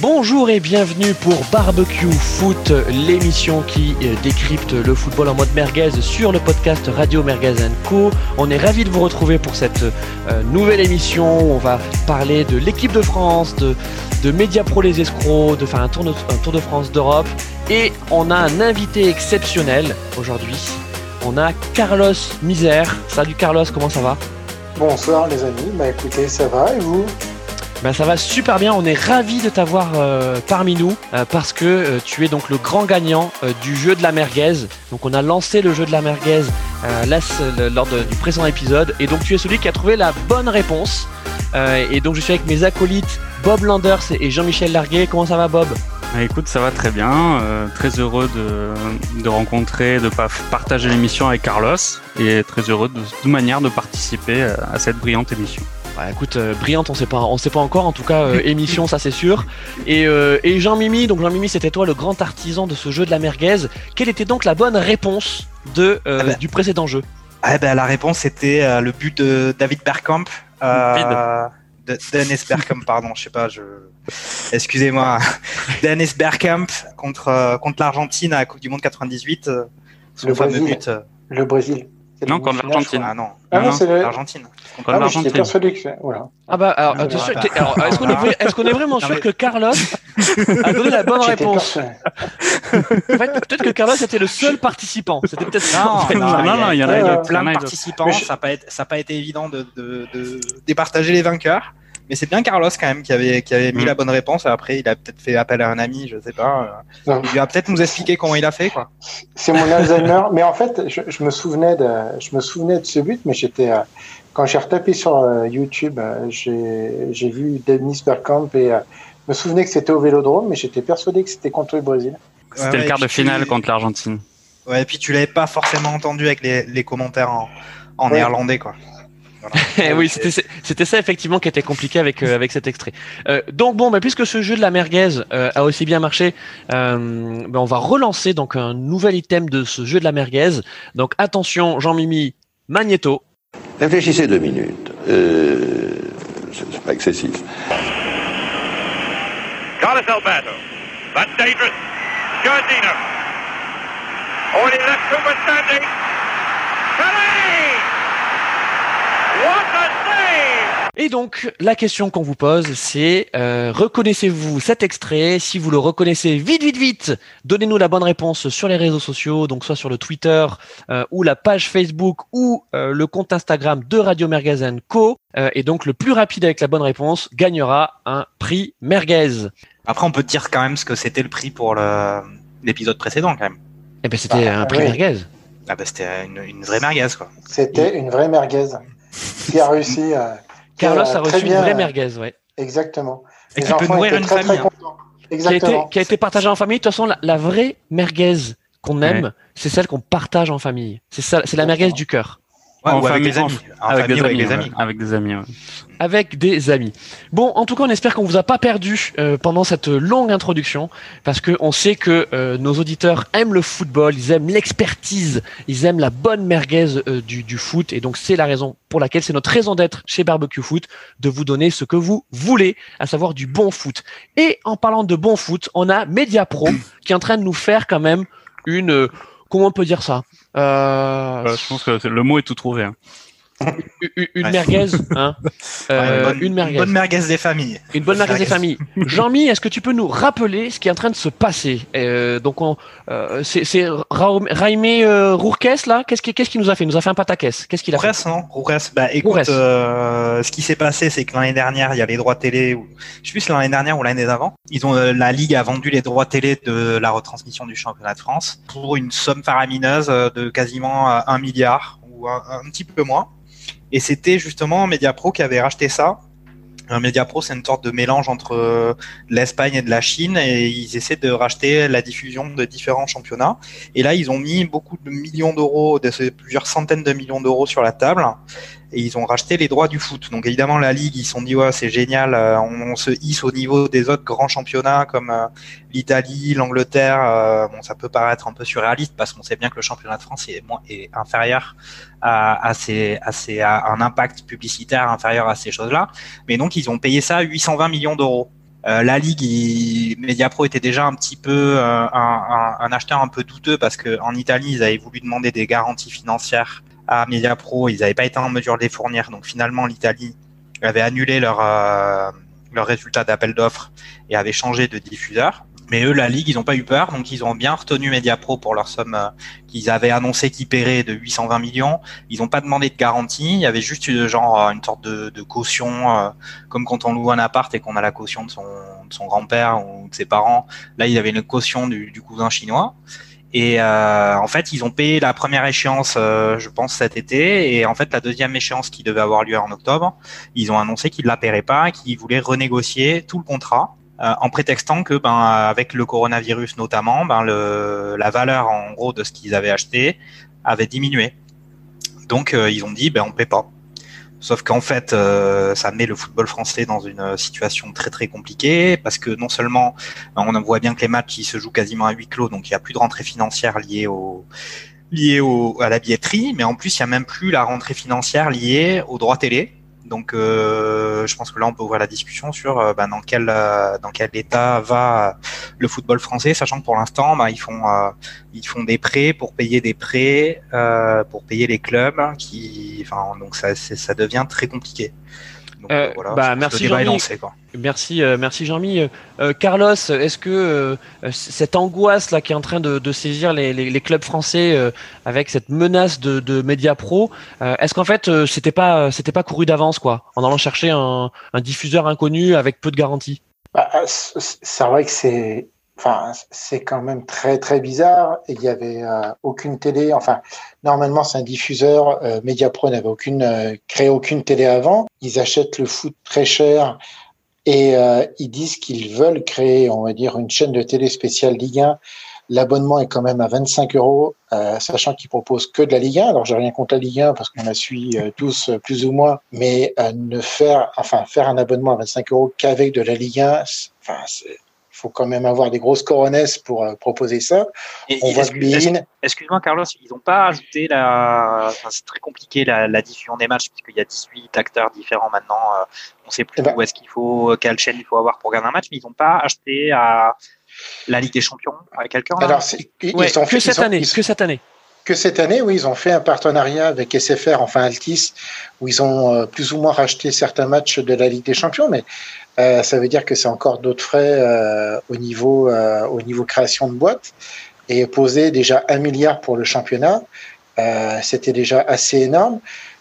Bonjour et bienvenue pour Barbecue Foot, l'émission qui euh, décrypte le football en mode merguez sur le podcast Radio Merguez Co. On est ravis de vous retrouver pour cette euh, nouvelle émission où on va parler de l'équipe de France, de, de Media Pro les escrocs, de faire un tour de, un tour de France d'Europe. Et on a un invité exceptionnel aujourd'hui. On a Carlos Misère. Salut Carlos, comment ça va? Bonsoir les amis, bah écoutez, ça va et vous? Ben, ça va super bien, on est ravi de t'avoir euh, parmi nous euh, parce que euh, tu es donc le grand gagnant du jeu de la merguez. Donc on a lancé le jeu de la merguez lors du présent épisode et donc tu es celui qui a trouvé la bonne réponse. et donc je suis avec mes acolytes Bob Landers et Jean-Michel Larguet. Comment ça va Bob? Bah, écoute, ça va très bien. très heureux de, de rencontrer, de partager l'émission avec Carlos et très heureux de toute manière de participer à cette brillante émission. Bah, écoute, euh, brillante, on sait pas, on sait pas encore. En tout cas, euh, émission, ça c'est sûr. Et, euh, et Jean Mimi, donc Jean Mimi, c'était toi le grand artisan de ce jeu de la merguez. Quelle était donc la bonne réponse de ah bah. du précédent jeu? Ah bah, la réponse était le but de David Bergkamp. de Dennis Bergkamp, pardon, je sais pas, je. Excusez-moi. Dennis Bergkamp contre contre l'Argentine à la Coupe du Monde 98. son le fameux but. Le Brésil. Non, contre l'Argentine. Ah non, ah non, c'est l'Argentine. Ah, l'Argentine. persuadé que voilà. Ah bah alors, ah, est-ce qu'on est, est, qu'on est, vraiment sûr que Carlos a donné la bonne réponse En fait, peut-être que Carlos était le seul participant. C'était peut-être non, non, non, non, il y en a, plein de participants. Ça n'a pas, été évident de, de, de départager les vainqueurs. Mais c'est bien Carlos quand même qui avait, qui avait mis mm. la bonne réponse. Après, il a peut-être fait appel à un ami, je sais pas. Il va peut-être nous expliquer comment il a fait, quoi. C'est mon Alzheimer. mais en fait, je, me souvenais de, je me souvenais de ce but, mais j'étais, euh, quand j'ai retapé sur euh, YouTube, euh, j'ai vu Denis Bergkamp et je me souvenais que c'était au Vélodrome, mais j'étais persuadé que c'était contre le Brésil. C'était le quart de finale contre l'Argentine. Ouais, et puis tu l'avais pas forcément entendu avec les, les commentaires en, en néerlandais, quoi. oui, c'était ça effectivement qui était compliqué avec euh, avec cet extrait. Euh, donc bon, bah, puisque ce jeu de la merguez euh, a aussi bien marché, bah, on va relancer donc un nouvel item de ce jeu de la merguez. Donc attention, Jean-Mimi, Magneto. Réfléchissez deux minutes. c'est pas excessif. Carlos Alberto. That's dangerous. Giardino. Left Cooper standing. Et donc, la question qu'on vous pose, c'est euh, reconnaissez-vous cet extrait? Si vous le reconnaissez, vite, vite, vite, donnez-nous la bonne réponse sur les réseaux sociaux, donc soit sur le Twitter euh, ou la page Facebook ou euh, le compte Instagram de Radio Merguez Co. et donc, le plus rapide avec la bonne réponse gagnera un prix Merguez. Après, on peut dire quand même ce que c'était le prix pour l'épisode précédent, quand même. Eh ben, c'était bah, un prix merguez. Ah ben, c'était une, une, vraie merguez, quoi. C'était une vraie merguez qui a réussi. à Carlos a reçu une vraie merguez, ouais. Exactement. Et qui peut nourrir une famille. Hein. Qui a, été, qui a, été, partagée en famille. De toute façon, la, vraie merguez qu'on aime, c'est celle qu'on partage en famille. C'est ça, c'est la merguez du cœur avec des amis. avec, des amis, avec des amis. Avec des amis. Bon, en tout cas, on espère qu'on vous a pas perdu euh, pendant cette longue introduction, parce que on sait que euh, nos auditeurs aiment le football, ils aiment l'expertise, ils aiment la bonne merguez euh, du, du foot, et donc c'est la raison pour laquelle c'est notre raison d'être chez Barbecue Foot de vous donner ce que vous voulez, à savoir du bon foot. Et en parlant de bon foot, on a Media Pro qui est en train de nous faire quand même une comment on peut dire ça? Euh... je pense que le mot est tout trouvé. Hein une, merguez, hein euh, une, merguez. bonne merguez des familles. Une bonne merguez des familles. Jean-Mi, est-ce que tu peux nous rappeler ce qui est en train de se passer? Euh, Donc, euh, c'est Raimé euh, Rourkes là? Qu'est-ce qu'il qu nous a fait? Il nous a fait un pataquès. Qu'est-ce qu'il a fait? non Rourkes. Bah, écoute, ce qui s'est passé, c'est que l'année dernière, il y a les droits télé. Ou... Je sais plus si l'année dernière ou l'année d'avant. Ils ont la ligue a vendu les droits télé de la retransmission du championnat de France pour une somme faramineuse de quasiment un milliard ou un petit peu moins. Et c'était justement Mediapro qui avait racheté ça. Mediapro, c'est une sorte de mélange entre euh, l'Espagne et de la Chine, et ils essaient de racheter la diffusion de différents championnats. Et là, ils ont mis beaucoup de millions d'euros, plusieurs centaines de millions d'euros sur la table et ils ont racheté les droits du foot. Donc évidemment la ligue, ils se sont dit ouais c'est génial, euh, on, se hisse au niveau des autres grands championnats comme euh, l'Italie, l'Angleterre. Euh, bon ça peut paraître un peu surréaliste parce qu'on sait bien que le championnat de France est, est inférieur à, à, à, un impact publicitaire inférieur à ces choses-là. Mais donc ils ont payé ça 820 millions d'euros. la ligue, Mediapro était déjà un petit peu un, un, acheteur un peu douteux parce que en Italie, ils avaient voulu demander des garanties financières à Mediapro, ils n'avaient pas été en mesure de les fournir. Donc finalement, l'Italie avait annulé leur leur résultat d'appel d'offres et avait changé de diffuseur. Mais eux, la Ligue, ils n'ont pas eu peur, donc ils ont bien retenu Mediapro pour leur somme euh, qu'ils avaient annoncé qu'ils paieraient de 820 millions. Ils n'ont pas demandé de garantie, il y avait juste euh, genre euh, une sorte de, caution, comme quand on loue un appart et qu'on a la caution de son, grand-père ou de ses parents. Là, il y avait une caution du cousin chinois. Et euh, en fait, ils ont payé la première échéance, je pense, cet été. Et en fait, la deuxième échéance qui devait avoir lieu en octobre, ils ont annoncé qu'ils ne la paieraient pas, qu'ils voulaient renégocier tout le contrat. Euh, en prétextant que, ben, avec le coronavirus notamment, ben, le, la valeur en gros de ce qu'ils avaient acheté avait diminué. Donc euh, ils ont dit, ben, on paie pas. Sauf qu'en fait, euh, ça met le football français dans une situation très très compliquée parce que non seulement ben, on voit bien que les matchs ils se jouent quasiment à huis clos, donc il n'y a plus de rentrée financière liée au liée au, à la billetterie, mais en plus il n'y a même plus la rentrée financière liée aux droits télé. Donc, euh, je pense que là, on peut ouvrir la discussion sur euh, bah, dans quel euh, dans quel état va le football français, sachant que pour l'instant, bah, ils font ils font des prêts pour payer des prêts pour payer les clubs, qui, enfin, donc ça ça devient très compliqué. Euh, bah, merci Jean-Mi. Merci, euh, merci Jean-Mi. Euh, Carlos, est-ce que cette angoisse là qui est en train de, saisir les, clubs français avec cette menace de, de média pro, est-ce qu'en fait c'était pas c'était pas couru d'avance quoi, en allant chercher un, diffuseur inconnu avec peu de garantie bah, C'est vrai que c'est Enfin, c'est quand même très très bizarre. Il y avait euh, aucune télé. Enfin, normalement, c'est un diffuseur. Euh, Mediapro n'avait aucune euh, créé aucune télé avant. Ils achètent le foot très cher et euh, ils disent qu'ils veulent créer, on va dire, une chaîne de télé spéciale Ligue 1. L'abonnement est quand même à 25 euros, sachant qu'ils proposent que de la Ligue 1. Alors, j'ai rien contre la Ligue 1 parce qu'on la suit tous plus ou moins, mais ne faire, enfin, faire un abonnement à 25 euros qu'avec de la Ligue 1, enfin, faut quand même avoir des grosses coronesses pour euh, proposer ça. Excuse-moi, Carlos, ils n'ont pas ajouté la. c'est très compliqué la, diffusion des matchs, puisqu'il y a 18 acteurs différents maintenant. Euh, on ne sait plus eh ben où est-ce qu'il faut, quelle chaîne il faut avoir pour regarder un match, mais ils n'ont pas acheté à la Ligue des Champions à quelqu'un. Alors, ils, que, cette année, que cette année que cette année, oui, ils ont fait un partenariat avec SFR, enfin Altis, où ils ont euh, plus ou moins racheté certains matchs de la Ligue des Champions, mais euh, ça veut dire que c'est encore d'autres frais euh, au niveau au niveau création de boîte et poser déjà un milliard pour le championnat, c'était déjà assez énorme.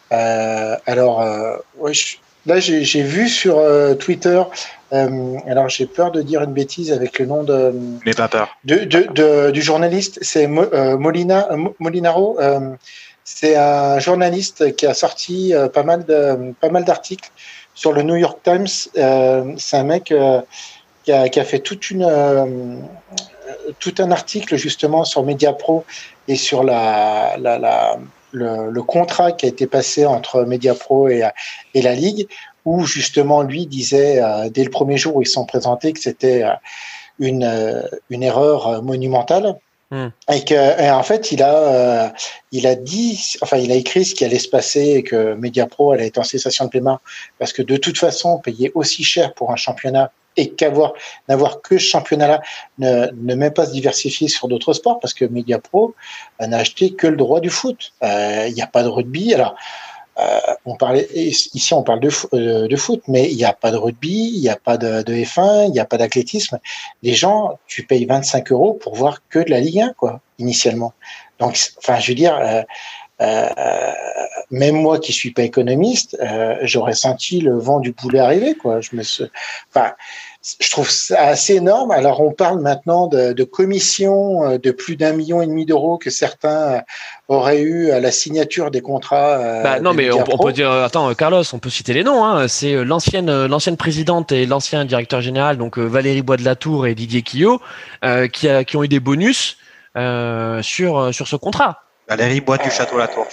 alors là j'ai vu sur Twitter, alors j'ai peur de dire une bêtise avec le nom de mais pas peur de, de, de du journaliste, c'est Molina Molinaro. c'est un journaliste qui a sorti pas mal de pas mal d'articles sur le New York Times. Euh, c'est un mec euh, qui a, qui, a, fait toute une, euh, tout un article justement sur MediaPro et sur la, la, la le, le, contrat qui a été passé entre MediaPro et, et la Ligue, où justement lui disait dès le premier jour où ils sont présentés que c'était une, une erreur monumentale Hmm. Et que, en fait, il a, euh, il a dit, enfin, il a écrit ce qui allait se passer et que Mediapro allait être en cessation de paiement parce que de toute façon, payer aussi cher pour un championnat et qu'avoir, n'avoir que ce championnat-là, ne, ne même pas se diversifier sur d'autres sports parce que Mediapro n'a acheté que le droit du foot. Euh, il n'y a pas de rugby. Alors, euh, on parlait ici, on parle de, euh, de foot, mais il n'y a pas de rugby, il n'y a pas de, de F1, il n'y a pas d'athlétisme. Les gens, tu payes 25 euros pour voir que de la Ligue 1, quoi, initialement. Donc, enfin, je veux dire, euh, euh, même moi qui suis pas économiste, euh, j'aurais senti le vent du poulet arriver, quoi. Je me, enfin, je trouve ça assez énorme. Alors, on parle maintenant de, de commissions euh, de plus d'un million et demi d'euros que certains auraient eu à la signature des contrats. Euh, bah, non, mais on, peut dire, attends, Carlos, on peut citer les noms. Hein. C'est l'ancienne, l'ancienne présidente et l'ancien directeur général, donc Valérie Bois de la Tour et Didier Quillot, qui, a, qui ont eu des bonus sur sur ce contrat. Valérie Bois du Château La Tour.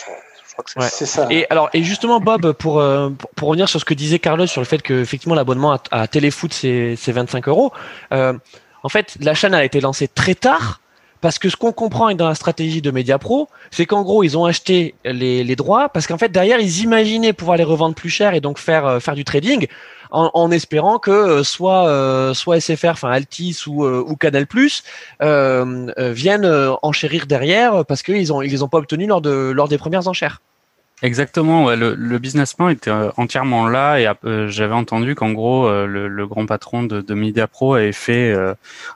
C'est ça. Et alors, et justement, Bob, pour, euh, pour, revenir sur ce que disait Carlos sur le fait que effectivement l'abonnement à, à, Téléfoot c'est 25 euros. Euh, en fait, la chaîne a été lancée très tard Parce que ce qu'on comprend dans la stratégie de Mediapro, c'est qu'en gros, ils ont acheté les, les droits parce qu'en fait, derrière, ils imaginaient pouvoir les revendre plus cher et donc faire, euh, faire du trading en, espérant que euh, soit, euh, soit SFR, enfin Altis ou, ou Canal Plus viennent enchérir derrière parce qu'ils ont, les ont pas obtenus lors, de, lors des premières enchères. Exactement, le, business plan était euh, entièrement là et euh, j'avais entendu qu'en gros euh, le, grand patron de, de MediaPro avait fait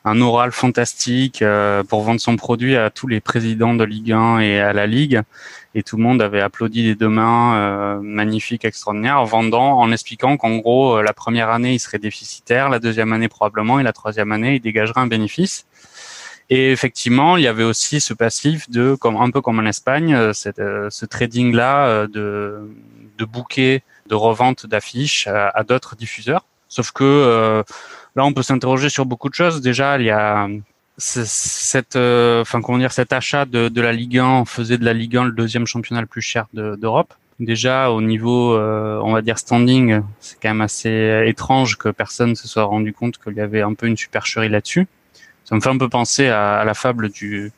un oral fantastique pour vendre son produit à tous les présidents de Ligue 1 et à la Ligue et tout le monde avait applaudi des deux mains, magnifique, extraordinaire, en vendant, en expliquant qu'en gros la première année il serait déficitaire, la deuxième année probablement et la troisième année il dégagerait un bénéfice. Et effectivement, il y avait aussi ce passif de, comme un peu comme en Espagne, euh, cette, euh, ce trading là euh, de de bouquets, de revente d'affiches à, d'autres diffuseurs. Sauf que là, on peut s'interroger sur beaucoup de choses. Déjà, il y a cette, enfin comment dire, cet achat de, de la Ligue 1 faisait de la Ligue 1 le deuxième championnat le plus cher d'Europe. Déjà au niveau, on va dire standing, c'est quand même assez étrange que personne se soit rendu compte qu'il y avait un peu une supercherie là-dessus ça me fait un peu penser à, la fable du,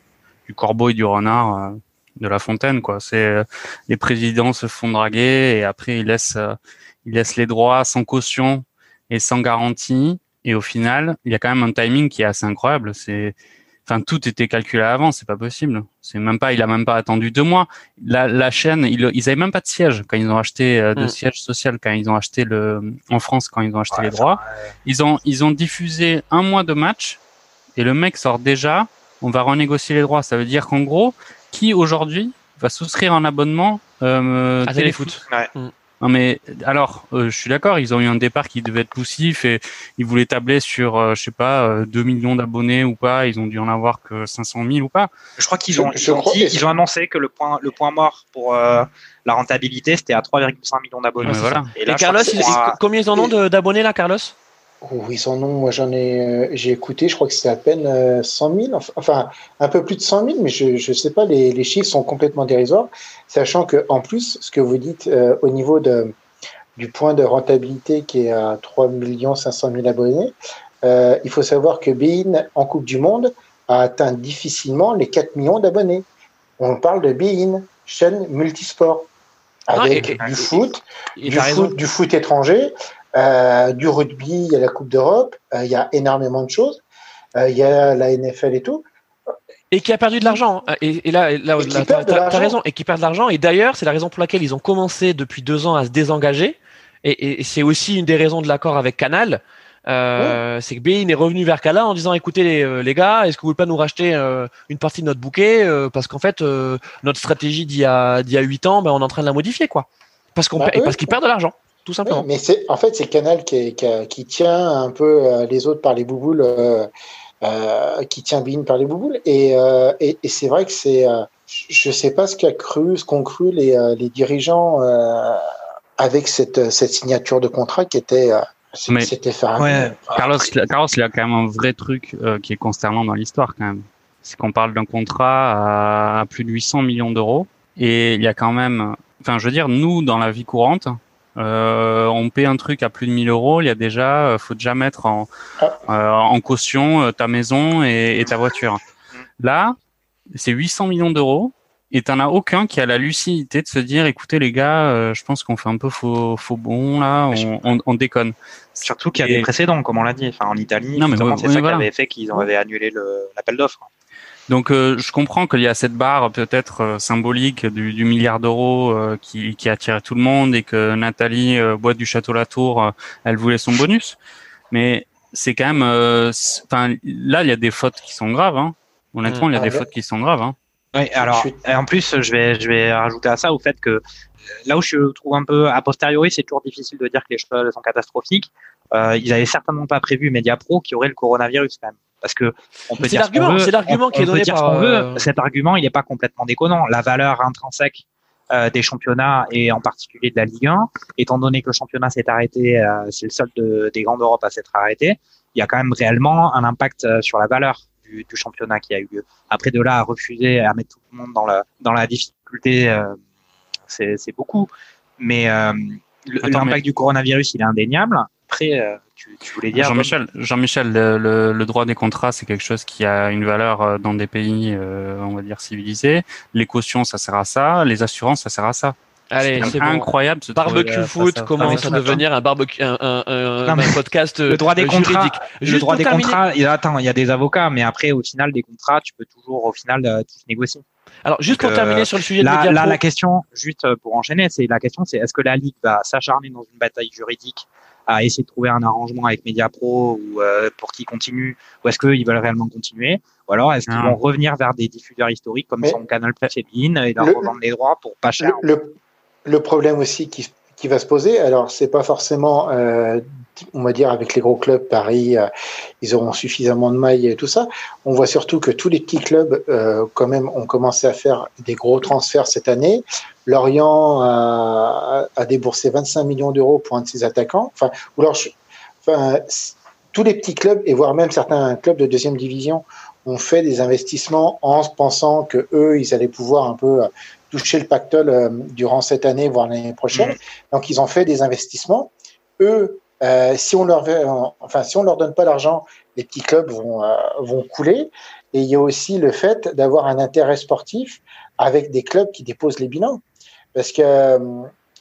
du, corbeau et du renard euh, de La Fontaine, quoi. C'est euh, les présidents se font draguer et après ils laissent euh, ils laissent les droits sans caution et sans garantie. Et au final, il y a quand même un timing qui est assez incroyable. C'est, enfin, tout était calculé avant. C'est pas possible. C'est même pas, il a même pas attendu deux mois. La, la chaîne, ils, ils avaient même pas de siège quand ils ont acheté de mm. siège social quand ils ont acheté le en France quand ils ont acheté les droits. Ils ont, ils ont diffusé un mois de match et le mec sort déjà, on va renégocier les droits. Ça veut dire qu'en gros, qui aujourd'hui va souscrire un abonnement euh, à Téléfoot ouais. Mm. Non mais alors, euh, je suis d'accord, ils ont eu un départ qui devait être poussif et ils voulaient tabler sur, euh, je sais pas, 2 euh, millions d'abonnés ou pas. Ils ont dû en avoir que 500 000 ou pas. Je crois qu'ils ont, ils ont, ils ont annoncé que le point, le point mort pour la rentabilité, c'était à 3,5 millions d'abonnés. voilà. Et, Carlos, combien ils en ont d'abonnés là, Carlos? Oui, son nom, moi j'en ai, euh, j'ai écouté, je crois que c'est à peine 100 euh, 000, enfin un peu plus de 100 000, mais je ne sais pas, les, les, chiffres sont complètement dérisoires, sachant que en plus, ce que vous dites euh, au niveau de, du point de rentabilité qui est à 3 500 000 abonnés, il faut savoir que Bein en Coupe du Monde a atteint difficilement les 4 millions d'abonnés. On parle de Bein, chaîne multisport, ah, avec du foot, du foot, du foot étranger, euh, du rugby, il y a la Coupe d'Europe, euh, il y a énormément de choses, euh, il y a la NFL et tout. Et qui a perdu de l'argent. Hein. Et, là, là, tu as, raison. Et qui perd de l'argent. Et d'ailleurs, c'est la raison pour laquelle ils ont commencé depuis deux ans à se désengager. Et, c'est aussi une des raisons de l'accord avec Canal. C'est que Bein est revenu vers Canal en disant écoutez les, les gars, est-ce que vous voulez pas nous racheter une partie de notre bouquet parce qu'en fait notre stratégie d'il y a d'il y a huit ans, ben, on est en train de la modifier quoi. Parce qu'on bah, parce qu'ils perdent de l'argent tout simplement. mais c'est en fait c'est Canal qui, qui, tient un peu euh, les autres par les bouboules, euh, euh, qui tient Bean par les bouboules. Et, et, c'est vrai que c'est, je sais pas ce qu'a cru, ce qu'ont cru les, les dirigeants avec cette, cette signature de contrat qui était c'était ouais, Carlos, Carlos, il y a quand même un vrai truc qui est consternant dans l'histoire quand même. C'est qu'on parle d'un contrat à plus de 800 millions d'euros et il y a quand même, enfin, je veux dire, nous dans la vie courante, euh, on paie un truc à plus de 1000 euros, il y a déjà, euh, faut déjà mettre en, ah. euh, en caution ta maison et, ta voiture. Là, c'est 800 millions d'euros et t'en as aucun qui a la lucidité de se dire, écoutez les gars, je pense qu'on fait un peu faux, faux bon là, on, on, déconne. Surtout qu'il y a des précédents, comme on l'a dit. Enfin, en Italie, c'est ça qui avait fait qu'ils avaient annulé l'appel d'offres. Donc euh, je comprends qu'il y a cette barre peut-être euh, symbolique du, du milliard d'euros euh, qui, qui attire tout le monde et que Nathalie boîte du château Latour, elle voulait son bonus. Mais c'est quand même, enfin là il y a des fautes qui sont graves. Hein. Honnêtement, il y a des fautes qui sont graves. Hein. Oui, alors en plus je vais je vais rajouter à ça au fait que là où je trouve un peu a posteriori, c'est toujours difficile de dire que les choses sont catastrophiques. Euh, ils avaient certainement pas prévu Mediapro qui aurait le coronavirus quand même. Parce que on peut dire l'argument, c'est l'argument qui est donné par. Euh, Cet argument, il n'est pas complètement déconnant. La valeur intrinsèque euh, des championnats et en particulier de la Ligue 1, étant donné que le championnat s'est arrêté, euh, c'est le seul de, des grandes Europes à s'être arrêté, il y a quand même réellement un impact euh, sur la valeur du, du, championnat qui a eu lieu. Après de là à refuser à mettre tout le monde dans la dans la difficulté, euh, c'est beaucoup. Mais l'impact du coronavirus, il est indéniable. Après, tu, voulais dire Jean-Michel, Jean-Michel, le, le, droit des contrats, c'est quelque chose qui a une valeur dans des pays, on va dire civilisés. Les cautions, ça sert à ça. Les assurances, ça sert à ça. Allez, c'est incroyable. Ce barbecue foot commence à devenir un barbecue, un, un, un, podcast le droit des euh, contrats, juridique. Le droit des contrats. Attends, il y a des avocats, mais après, au final, des contrats, tu peux toujours, au final, euh, tous négocier. Alors, juste pour terminer sur le sujet là, de là, la question, juste pour enchaîner, c'est la question, c'est est-ce que la ligue va s'acharner dans une bataille juridique à essayer de trouver un arrangement avec Mediapro ou euh, pour qu'ils continuent, ou est-ce qu'ils veulent réellement continuer, ou alors est-ce qu'ils vont revenir vers des diffuseurs historiques comme son Canal Plus et Bein et leur revendre les droits pour pas cher. Le, le problème aussi qui, qui, va se poser, alors c'est pas forcément, euh, on va dire avec les gros clubs, Paris, euh, ils auront suffisamment de mailles et tout ça. On voit surtout que tous les petits clubs, euh, quand même, ont commencé à faire des gros transferts cette année. Lorient a, déboursé 25 millions d'euros pour un de ses attaquants. Enfin, tous les petits clubs et voire même certains clubs de deuxième division ont fait des investissements en pensant que eux, ils allaient pouvoir un peu toucher le pactole euh, durant cette année, voire l'année prochaine. Mmh. Donc, ils ont fait des investissements. Eux, euh, si on leur, enfin, si on leur donne pas l'argent, les petits clubs vont, euh, vont couler. Et il y a aussi le fait d'avoir un intérêt sportif avec des clubs qui déposent les bilans. Parce que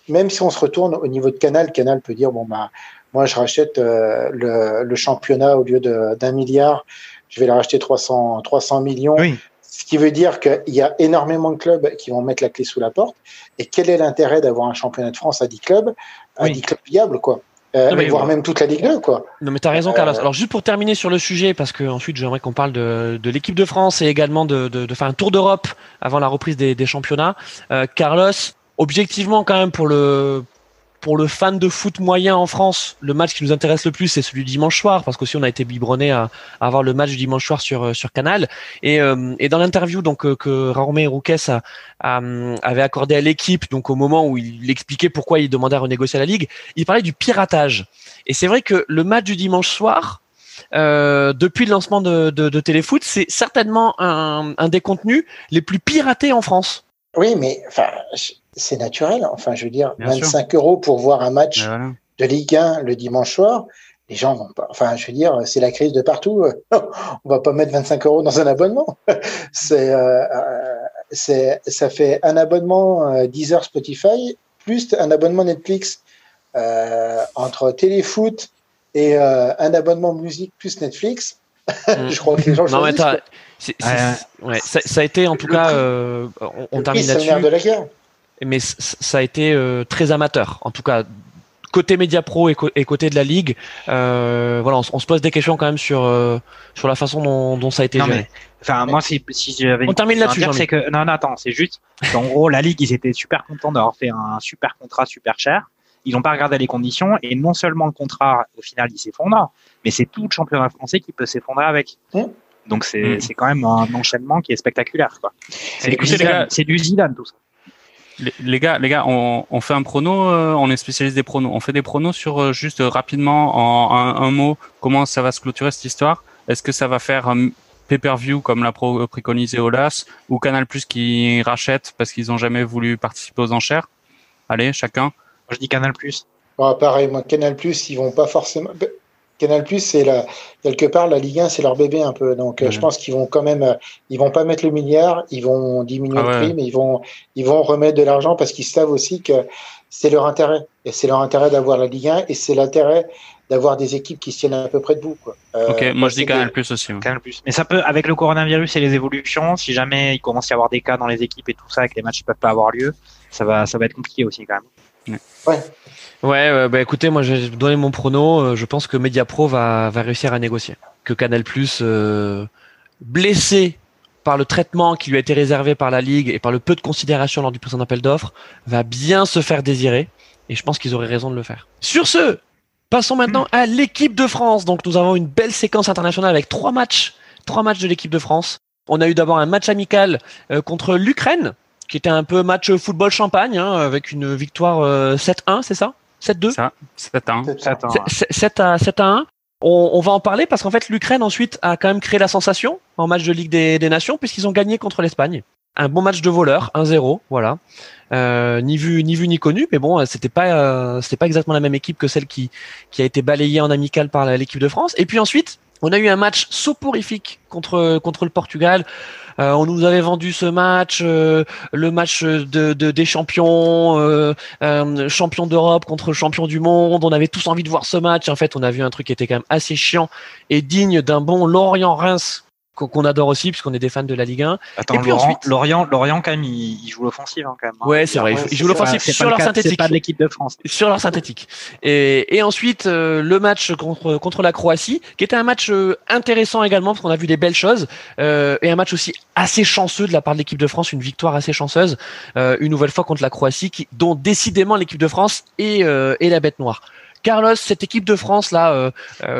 même si on se retourne au niveau de Canal, Canal peut dire bon bah moi je rachète le, le, championnat au lieu d'un milliard, je vais la racheter 300 300 millions. Oui. Ce qui veut dire qu'il y a énormément de clubs qui vont mettre la clé sous la porte. Et quel est l'intérêt d'avoir un championnat de France à 10 clubs, à 10 clubs viables, quoi? Euh, mais voire même toute la Ligue 2, quoi. Non, mais t'as raison, Carlos. Euh, Alors, juste pour terminer sur le sujet, parce que ensuite, j'aimerais qu'on parle de, de l'équipe de France et également de, de, de, faire un tour d'Europe avant la reprise des, des championnats. Euh, Carlos, objectivement, quand même, pour le, pour le fan de foot moyen en France, le match qui nous intéresse le plus, c'est celui du dimanche soir, parce qu'aussi on a été biberonné à, avoir le match du dimanche soir sur euh, sur Canal. Et, euh, et dans l'interview donc euh, que a, a, avait accordé à l'équipe, donc au moment où il expliquait pourquoi il demandait à renégocier la ligue, il parlait du piratage. Et c'est vrai que le match du dimanche soir, depuis le lancement de Téléfoot, c'est certainement un, un des contenus les plus piratés en France. Oui, mais enfin, c'est naturel. Enfin, je veux dire, 25 euros pour voir un match de Ligue 1 le dimanche soir, les gens vont pas. Enfin, je veux dire, c'est la crise de partout. On va pas mettre 25 euros dans un abonnement. c'est, euh, c'est, ça fait un abonnement euh, Deezer, Spotify, plus un abonnement Netflix euh, entre Téléfoot et euh, un abonnement musique plus Netflix. Mm. je crois que les gens non. Mais ouais, ça, ça, a été en tout cas, euh, on, on termine là-dessus. de la guerre mais ça a été euh, très amateur. En tout cas, côté Media Pro et, côté de la ligue, euh, voilà, on, se pose des questions quand même sur euh, sur la façon dont, dont, ça a été non, géré. Mais, enfin, moi, si, si j'avais on termine là-dessus. C'est que non, non, attends, c'est juste. En gros, la ligue, ils étaient super contents d'avoir fait un super contrat super cher. Ils n'ont pas regardé les conditions et non seulement le contrat, au final, il s'effondre, mais c'est tout le championnat français qui peut s'effondrer avec. Mmh. Donc c'est mmh. c'est quand même un enchaînement qui est spectaculaire. C'est du, du Zidane tout ça. Les, gars, les gars, on, on fait un prono, euh, on est spécialiste des pronos. On fait des pronos sur euh, juste rapidement en un, mot comment ça va se clôturer cette histoire. Est-ce que ça va faire un pay-per-view comme l'a préconisé Olas ou Canal Plus qui rachète parce qu'ils ont jamais voulu participer aux enchères? Allez, chacun. Moi, je dis Canal Plus. pareil, moi Canal Plus, ils vont pas forcément. Canal Plus, c'est quelque part la Ligue 1, c'est leur bébé un peu. Donc, euh, je pense qu'ils vont quand même, euh, ils vont pas mettre le milliard, ils vont diminuer ah le prix, mais ils vont, ils vont remettre de l'argent parce qu'ils savent aussi que c'est leur intérêt. Et c'est leur intérêt d'avoir la Ligue 1 et c'est l'intérêt d'avoir des équipes qui se tiennent à peu près debout. Quoi. Euh, ok, moi je dis Canal Plus aussi. Canal Plus. Mais ça peut, avec le coronavirus et les évolutions, si jamais il commence à y avoir des cas dans les équipes et tout ça, et que les matchs ne peuvent pas avoir lieu, ça va, ça va être compliqué aussi quand même. Ouais. Ouais, bah écoutez, moi j'ai donné mon prono. Euh, je pense que Mediapro va, va réussir à négocier. Que Canal Plus, euh, blessé par le traitement qui lui a été réservé par la Ligue et par le peu de considération lors du précédent appel d'offres, va bien se faire désirer. Et je pense qu'ils auraient raison de le faire. Sur ce, passons maintenant à l'équipe de France. Donc nous avons une belle séquence internationale avec trois matchs, trois matchs de l'équipe de France. On a eu d'abord un match amical euh, contre l'Ukraine, qui était un peu match football champagne, hein, avec une victoire 7-1, c'est ça? 7-2 7 1. 7 à 7 à 1. On, on va en parler parce qu'en fait, l'Ukraine ensuite a quand même créé la sensation en match de Ligue des, des Nations puisqu'ils ont gagné contre l'Espagne. un bon match de voleur, 1-0, voilà. Euh, ni vu ni vu ni connu, mais bon, c'était pas euh, c'était pas exactement la même équipe que celle qui qui a été balayée en amical par l'équipe de France. Et puis ensuite, on a eu un match soporifique contre contre le Portugal. Euh, on nous avait vendu ce match, euh, le match de, de des champions, euh, champion d'Europe contre champion du monde. On avait tous envie de voir ce match. En fait, on a vu un truc qui était quand même assez chiant et digne d'un bon Lorient-Reims qu'on adore aussi puisqu'on est des fans de la Ligue 1. Attends, et puis ensuite, Lorient, Lorient quand même, il, joue l'offensive hein, quand même. Hein. Ouais, c'est vrai. il joue l'offensive sur leur synthétique. C'est pas de l'équipe de France. Sur leur synthétique. Et, et ensuite euh, le match contre contre la Croatie, qui était un match euh, intéressant également parce qu'on a vu des belles choses euh, et un match aussi assez chanceux de la part de l'équipe de France, une victoire assez chanceuse, euh, une nouvelle fois contre la Croatie, qui, dont décidément l'équipe de France est, est la bête noire. Carlos, cette équipe de France là,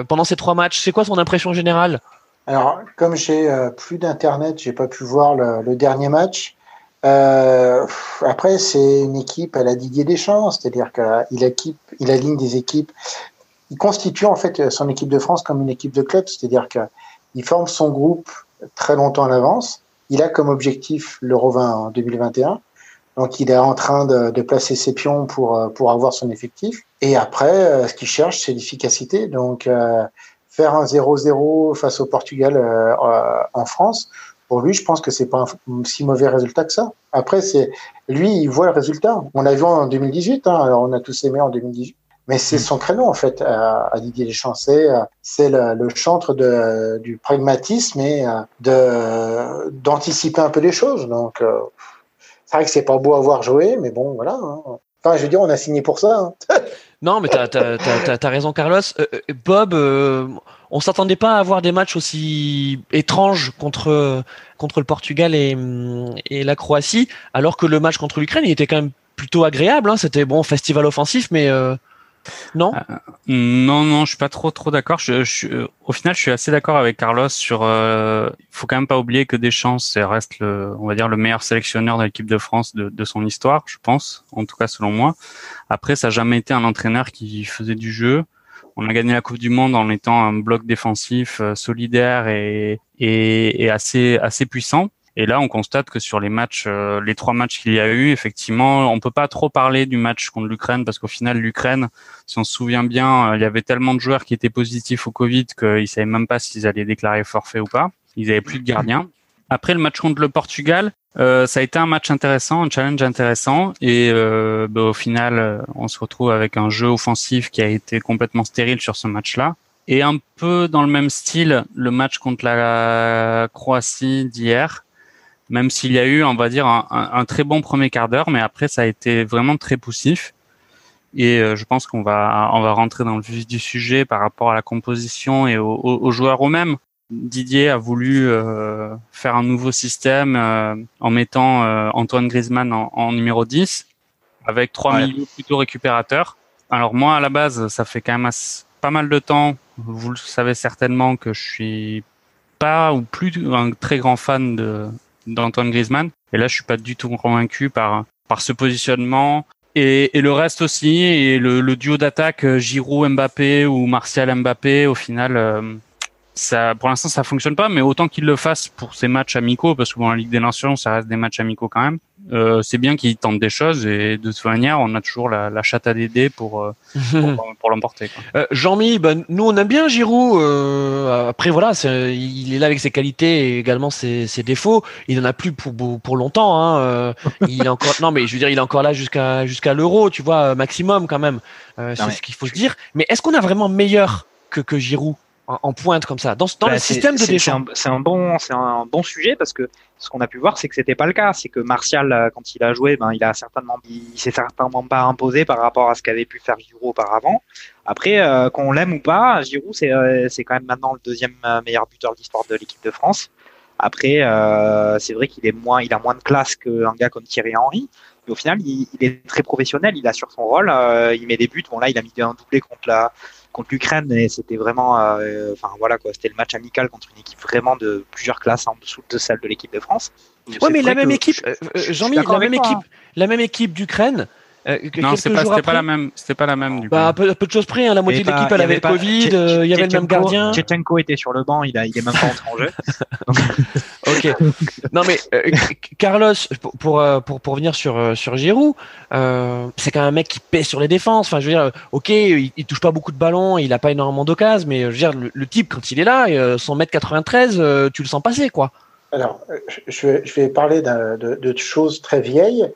pendant ces trois matchs, c'est quoi son impression générale? Alors, comme j'ai euh, plus d'internet, j'ai pas pu voir le, le dernier match. Euh, après, c'est une équipe à la Didier Deschamps, c'est-à-dire qu'il équipe, il aligne des équipes. Il constitue en fait son équipe de France comme une équipe de club, c'est-à-dire qu'il forme son groupe très longtemps en avance. Il a comme objectif l'Euro 20 en 2021. Donc, il est en train de, de, placer ses pions pour, euh, pour avoir son effectif. Et après, euh, ce qu'il cherche, c'est l'efficacité. Donc, euh, faire un 0-0 face au Portugal euh, euh, en France, pour lui, je pense que c'est pas un si mauvais résultat que ça. Après, c'est lui, il voit le résultat. On l'a vu en 2018, hein, alors on a tous aimé en 2018. Mais c'est son créneau en fait à, Didier Deschamps. C'est c'est le, le, chantre de, du pragmatisme et euh, de d'anticiper un peu les choses. Donc c'est vrai que c'est pas beau à voir jouer, mais bon voilà. Hein. Enfin, je veux dire, on a signé pour ça. Hein. Non, mais t'as as, raison, Carlos. Euh, euh, Bob, euh, on s'attendait pas à avoir des matchs aussi étranges contre contre le Portugal et, et la Croatie, alors que le match contre l'Ukraine, il était quand même plutôt agréable. Hein. C'était bon, festival offensif, mais non? Euh, Non, non, je suis pas trop trop d'accord. Je, je, euh, au final, je suis assez d'accord avec Carlos sur. Euh, il faut quand même pas oublier que Deschamps reste le, on va dire, le meilleur sélectionneur de l'équipe de France de, de, son histoire, je pense, en tout cas selon moi. Après, ça n'a jamais été un entraîneur qui faisait du jeu. On a gagné la Coupe du Monde en étant un bloc défensif solidaire et, et, et assez assez puissant. Et là, on constate que sur les matchs, euh, les trois matchs qu'il y a eu, effectivement, on peut pas trop parler du match contre l'Ukraine parce qu'au final, l'Ukraine, si on se souvient bien, euh, il y avait tellement de joueurs qui étaient positifs au Covid qu'ils savaient même pas s'ils allaient déclarer forfait ou pas. Ils avaient plus de gardiens. Après le match contre le Portugal, euh, ça a été un match intéressant, un challenge intéressant, et euh, bah, au final, on se retrouve avec un jeu offensif qui a été complètement stérile sur ce match-là. Et un peu dans le même style, le match contre la Croatie d'hier, même s'il y a eu, on va dire, un, très bon premier quart d'heure, mais après ça a été vraiment très poussif. Et euh, je pense qu'on va on va rentrer dans le vif du sujet par rapport à la composition et aux, joueurs eux-mêmes. Didier a voulu euh, faire un nouveau système euh, en mettant Antoine Griezmann en, numéro 10 avec trois milieux plutôt récupérateurs. Alors moi à la base ça fait quand même pas mal de temps, vous le savez certainement que je suis pas ou plus un très grand fan de, d'Antoine Griezmann. Et là, je suis pas du tout convaincu par par ce positionnement. Et, et le reste aussi, et le, le duo d'attaque euh, Giroud-Mbappé ou Martial-Mbappé, au final, euh, ça, pour l'instant, ça fonctionne pas, mais autant qu'il le fasse pour ces matchs amicaux, parce que bon, la Ligue des Nations, ça reste des matchs amicaux quand même. Euh, c'est bien qu'il tente des choses et de toute manière, on a toujours la, la chatte à Dédé pour euh, pour, pour l'emporter. Euh, Jean-Mi, ben, nous on aime bien Giroud. Euh, après voilà, il est là avec ses qualités et également ses, ses défauts. Il en a plus pour pour longtemps. Hein. Euh, il est encore non mais je veux dire, il est encore là jusqu'à jusqu'à l'Euro, tu vois, maximum quand même. c'est ce qu'il faut se dire. Mais est-ce qu'on a vraiment meilleur que que Giroud en pointe comme ça? Dans, dans le bah, système de Deschamps. C'est un, bon, c'est un bon sujet parce que ce qu'on a pu voir, c'est que c'était pas le cas. C'est que Martial, euh, quand il a joué, ben il a certainement, il s'est certainement pas imposé par rapport à ce qu'avait pu faire Giroud auparavant. Après, euh, qu'on l'aime ou pas, Giroud c'est euh, quand même maintenant le deuxième meilleur buteur de l'histoire de l'équipe de France. Après, c'est vrai qu'il est moins, il a moins de classe qu'un gars comme Thierry Henry. Mais au final, il, il, est très professionnel. Il assure son rôle. il met des buts. Bon là, il a mis un doublé contre la contre l'Ukraine et c'était vraiment, euh, enfin voilà quoi, c'était le match amical contre une équipe vraiment de plusieurs classes en dessous de celle de l'équipe de France. Ouais, mais la même équipe, euh, Jean-Mi, la même équipe, la même équipe d'Ukraine. Euh, non, c'était pas, pas, la même. C'était pas la même. Du bah, peu, peu, de choses près. Hein, la moitié de l'équipe, elle avait le Covid. Il y avait le même gardien. Tchetchenko était sur le banc. Il a, il est même pas entré en jeu. ok. ok. Non mais euh, Carlos, pour euh, pour pour venir sur euh, sur Giroud, c'est quand même un mec qui pèse sur les défenses. Enfin, je veux dire, ok, il, touche pas beaucoup de ballons, il a pas énormément d'occases, mais je veux dire, le, type quand il est là, son mètre 93, tu le sens passer quoi. Alors, je vais, je vais parler de, de choses très vieilles.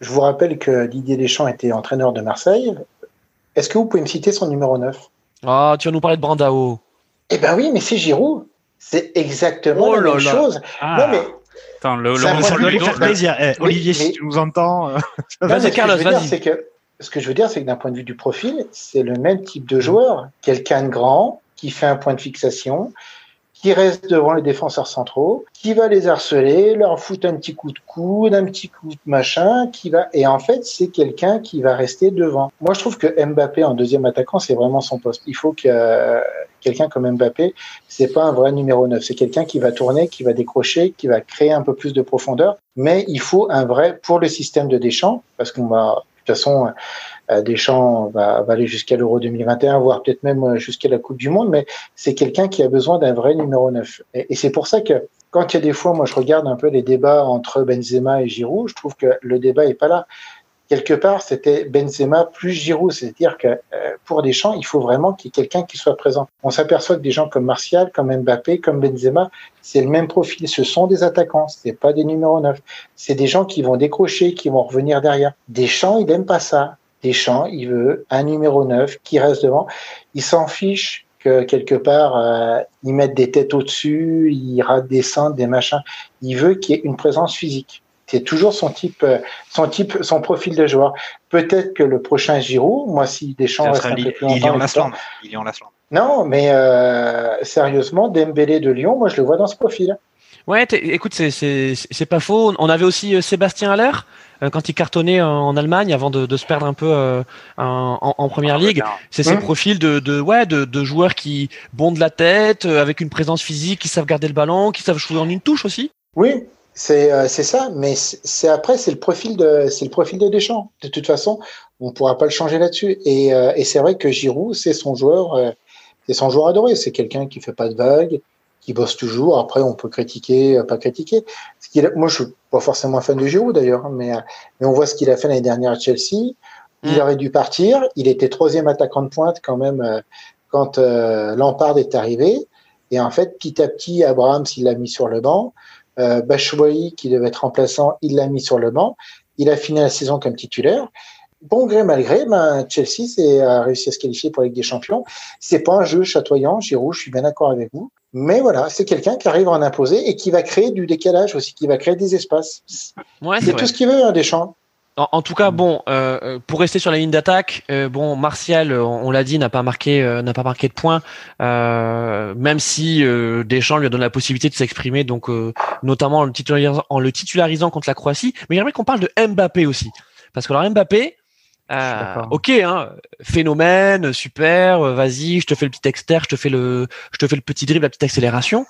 Je vous rappelle que Didier Deschamps était entraîneur de Marseille. Est-ce que vous pouvez me citer son numéro 9 Ah, tu vas nous parler de Brandao. Eh ben oui, mais c'est Giroud. C'est exactement oh la même chose. Ah. Non, mais. Attends, le, le, faire plaisir. Eh, Olivier, si tu nous entends. Euh, vas-y, Carlos, vas-y. Ce que je veux dire, c'est que d'un point de vue du profil, c'est le même type de joueur. Quelqu'un de grand, qui fait un point de fixation, qui reste devant les défenseurs centraux, qui va les harceler, leur foutre un petit coup de coude, un petit coup de machin, qui va et en fait c'est quelqu'un qui va rester devant. Moi je trouve que Mbappé en deuxième attaquant c'est vraiment son poste. Il faut que quelqu'un comme Mbappé c'est pas un vrai numéro 9, c'est quelqu'un qui va tourner, qui va décrocher, qui va créer un peu plus de profondeur, mais il faut un vrai pour le système de Deschamps parce qu'on va de toute façon euh, Deschamps va, va aller jusqu'à l'Euro 2021, voire peut-être même euh, jusqu'à la Coupe du Monde, mais c'est quelqu'un qui a besoin d'un vrai numéro 9. Et, c'est pour ça que quand il y a des fois, moi je regarde un peu les débats entre Benzema et Giroud, je trouve que le débat est pas là. Quelque part, c'était Benzema plus Giroud, c'est-à-dire que euh, pour Deschamps, il faut vraiment qu'il y ait quelqu'un qui soit présent. On s'aperçoit que des gens comme Martial, comme Mbappé, comme Benzema, c'est le même profil. Ce sont des attaquants, c'est pas des numéros 9. C'est des gens qui vont décrocher, qui vont revenir derrière. Deschamps, il n'aime pas ça. Deschamps, il veut un numéro 9 qui reste devant. Il s'en fiche que quelque part, euh, ils mettent des têtes au-dessus, il rate des centres, des machins. Il veut qu'il y ait une présence physique. C'est toujours son type, euh, son type, son profil de joueur. Peut-être que le prochain Giroud, moi, si Deschamps reste un peu plus longtemps, il est en Lasland. Il est en Non, mais euh, sérieusement, Dembélé de Lyon, moi, je le vois dans ce profil. Ouais, écoute, c'est pas faux. On avait aussi euh, Sébastien Haller euh, quand il cartonnait en Allemagne avant de, de se perdre un peu euh, en, en, première ligue. C'est ces mmh. profils de, de ouais de, de, joueurs qui bondent la tête avec une présence physique, qui savent garder le ballon, qui savent jouer en une touche aussi. Oui, c'est ça. Mais c'est après c'est le profil de c'est le profil de Deschamps. De toute façon, on pourra pas le changer là-dessus. Et, et c'est vrai que Giroud, c'est son joueur, c'est son joueur adoré. C'est quelqu'un qui fait pas de vagues qui bosse toujours. Après, on peut critiquer, euh, pas critiquer. Ce qu'il moi, je suis pas forcément fan de Giroud d'ailleurs, hein, mais, euh, mais on voit ce qu'il a fait l'année dernière à Chelsea. Il mm. aurait dû partir. Il était troisième attaquant de pointe quand même euh, quand Lampard est arrivé. Et en fait, petit à petit, Abraham, il l'a mis sur le banc. Euh, qui devait être remplaçant, il l'a mis sur le banc. Il a fini la saison comme titulaire. Bon gré mal gré, ben, Chelsea a réussi à se qualifier pour la Ligue des Champions. C'est pas un jeu chatoyant, Giroud, je suis bien d'accord avec vous. Mais voilà, c'est quelqu'un qui arrive à en imposer et qui va créer du décalage aussi, qui va créer des espaces. Ouais, c'est tout ce qu'il veut, hein, Deschamps. En, en, tout cas, bon, euh, euh, pour rester sur la ligne d'attaque, euh, bon, Martial, on, l'a dit, n'a pas marqué, n'a pas marqué de points, même si Deschamps lui a donné la possibilité de s'exprimer, donc notamment en le, titularisant, en le titularisant contre la Croatie. Mais j'aimerais qu'on parle de Mbappé aussi, parce que alors Mbappé, euh, ok, hein, phénomène, super, vas-y, je te fais le petit exter, je te fais le, je te fais le petit dribble, la petite accélération,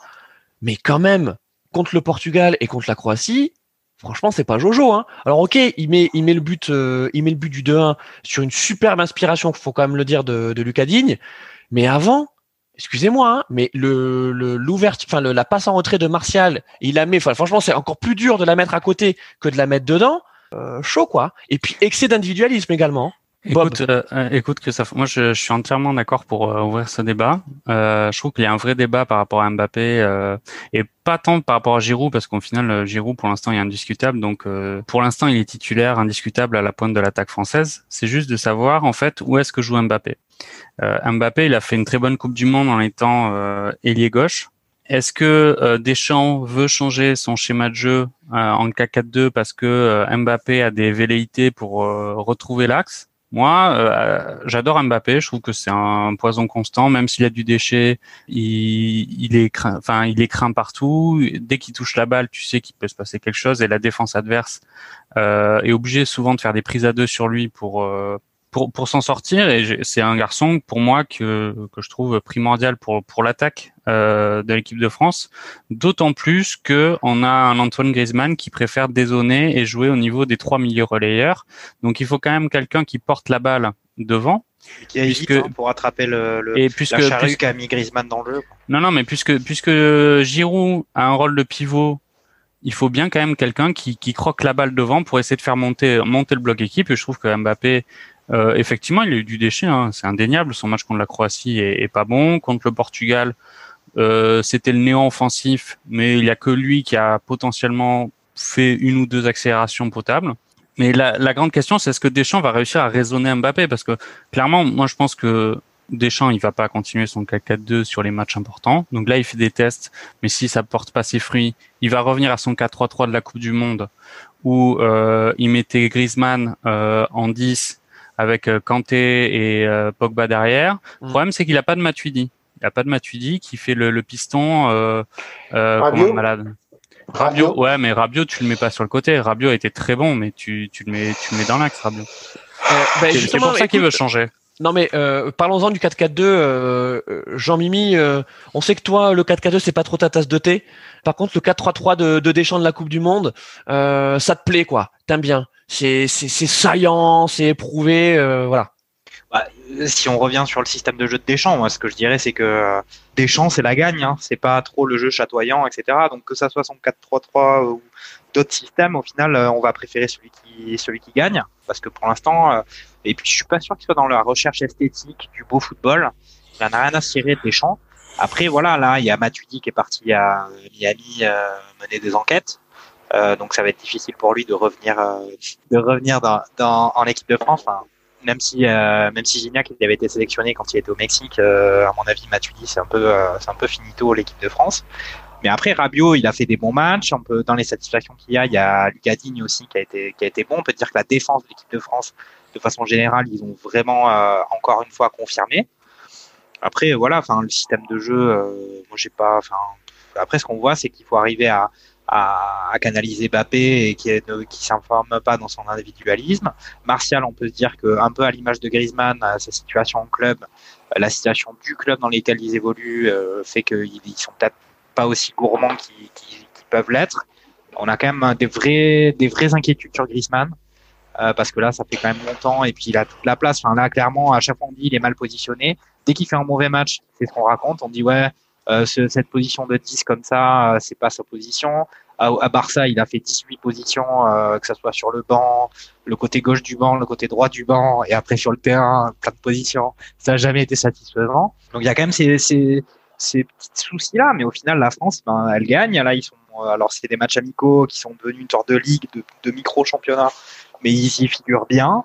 mais quand même, contre le Portugal et contre la Croatie, franchement, c'est pas Jojo, hein. Alors ok, il met, il met le but, euh, il met le but du 2-1 sur une superbe inspiration, faut quand même le dire de, de Lucas Digne, mais avant, excusez-moi, hein, mais le l'ouverture, enfin la passe en retrait de Martial, il la met, enfin franchement, c'est encore plus dur de la mettre à côté que de la mettre dedans. Euh, chaud quoi. Et puis excès d'individualisme également. Écoute, euh, euh, écoute que ça, moi je, je suis entièrement d'accord pour ouvrir ce débat. Euh, je trouve qu'il y a un vrai débat par rapport à Mbappé et pas tant par rapport à Giroud parce qu'au final Giroud pour l'instant est indiscutable. Donc pour l'instant il est titulaire indiscutable à la pointe de l'attaque française. C'est juste de savoir en fait où est-ce que joue Mbappé. Mbappé il a fait une très bonne Coupe du Monde en étant ailier gauche. Est-ce que euh, Deschamps veut changer son schéma de jeu euh, en 4-4-2 parce que euh, Mbappé a des velléités pour retrouver l'axe? Moi, j'adore Mbappé. Je trouve que c'est un poison constant, même s'il a du déchet, il, est craint, enfin il est craint partout. Dès qu'il touche la balle, tu sais qu'il peut se passer quelque chose et la défense adverse est obligée souvent de faire des prises à deux sur lui pour pour, pour s'en sortir et c'est un garçon pour moi que, que je trouve primordial pour, pour l'attaque euh, de l'équipe de France, d'autant plus que on a un Antoine Griezmann qui préfère dézonner et jouer au niveau des trois milieux relayeurs. Donc il faut quand même quelqu'un qui porte la balle devant. Qui puisque, hein, pour attraper le, le et puisque, la qu'a mis Griezmann dans le jeu. Non non mais puisque puisque Giroud a un rôle de pivot il faut bien quand même quelqu'un qui, qui croque la balle devant pour essayer de faire monter monter le bloc équipe. Et je trouve que Mbappé, euh, effectivement, il a eu du déchet. Hein, c'est indéniable. Son match contre la Croatie est, est pas bon. Contre le Portugal, euh, c'était le néant offensif, mais il y a que lui qui a potentiellement fait une ou deux accélérations potables. Mais la, la grande question, c'est est-ce que Deschamps va réussir à raisonner Mbappé? Parce que clairement, moi, je pense que Deschamps, il va pas continuer son 4-4-2 sur les matchs importants. Donc là, il fait des tests, mais si ça porte pas ses fruits, il va revenir à son 4-3-3 de la Coupe du Monde où euh, il mettait Griezmann euh, en 10 avec euh, Kanté et euh, Pogba derrière. Le mm. problème, c'est qu'il a pas de Matuidi. Il a pas de Matuidi qui fait le, le piston euh, un malade. Rabiot, ouais, mais Rabiot, tu le mets pas sur le côté. Rabiot était très bon, mais tu, tu le mets, tu le mets dans l'axe, Rabiot. Ben, c'est pour ça qu'il veut changer. Non mais euh, parlons-en du 4-4-2, euh, Jean-Mimi, euh, on sait que toi le 4-4-2 c'est pas trop ta tasse de thé. Par contre le 4-3-3 de, de Deschamps de la Coupe du Monde, ça te plaît quoi T'aimes bien C'est saillant, c'est éprouvé, voilà. Bah, si on revient sur le système de jeu de Deschamps, moi ce que je dirais c'est que Deschamps c'est la gagne, hein. c'est pas trop le jeu chatoyant, etc. Donc que ça soit son 4-3-3 ou d'autres systèmes, au final on va préférer celui qui celui qui gagne parce que pour l'instant et puis, je suis pas sûr qu'il soit dans la recherche esthétique du beau football. Il en a rien à cirer des champs. Après, voilà, là, il y a Matuidi qui est parti à Miami euh, mener des enquêtes. Euh, donc, ça va être difficile pour lui de revenir, euh, de revenir dans, dans, en équipe de France. Enfin, même si, euh, même si Gignac avait été sélectionné quand il était au Mexique, à mon avis, Matuidi, c'est un peu, c'est un peu finito l'équipe de France. Mais après, Rabiot, il a fait des bons matchs. Un peu dans les satisfactions qu'il y a, il y a Lucas Digne aussi qui a été, qui a été bon. On peut dire que la défense de l'équipe de France de façon générale, ils ont vraiment euh, encore une fois confirmé. Après, voilà, enfin, le système de jeu, euh, moi, j'ai pas, enfin, après, ce qu'on voit, c'est qu'il faut arriver à, à, canaliser Bappé et qui ne qui s'informe pas dans son individualisme. Martial, on peut se dire que un peu à l'image de Griezmann, sa situation en club, la situation du club dans lequel ils évoluent euh, fait qu'ils ils sont peut-être pas aussi gourmands qu'ils peuvent l'être. On a quand même des vrais des vraies inquiétudes sur Griezmann. Euh, parce que là, ça fait quand même longtemps et puis il a toute la place. Enfin, là, clairement, à chaque fois, on dit il est mal positionné. Dès qu'il fait un mauvais match, c'est ce qu'on raconte. On dit ouais, euh, ce, cette position de 10 comme ça, euh, c'est pas sa position. À, à, Barça, il a fait 18 positions, euh, que ça soit sur le banc, le côté gauche du banc, le côté droit du banc, et après sur le terrain, plein de positions. Ça n'a jamais été satisfaisant. Donc il y a quand même ces, ces, ces petits soucis-là, mais au final, la France, ben, elle gagne. Là, ils sont, alors c'est des matchs amicaux qui sont devenus une sorte de ligue, de, de micro-championnat mais ils y figurent bien.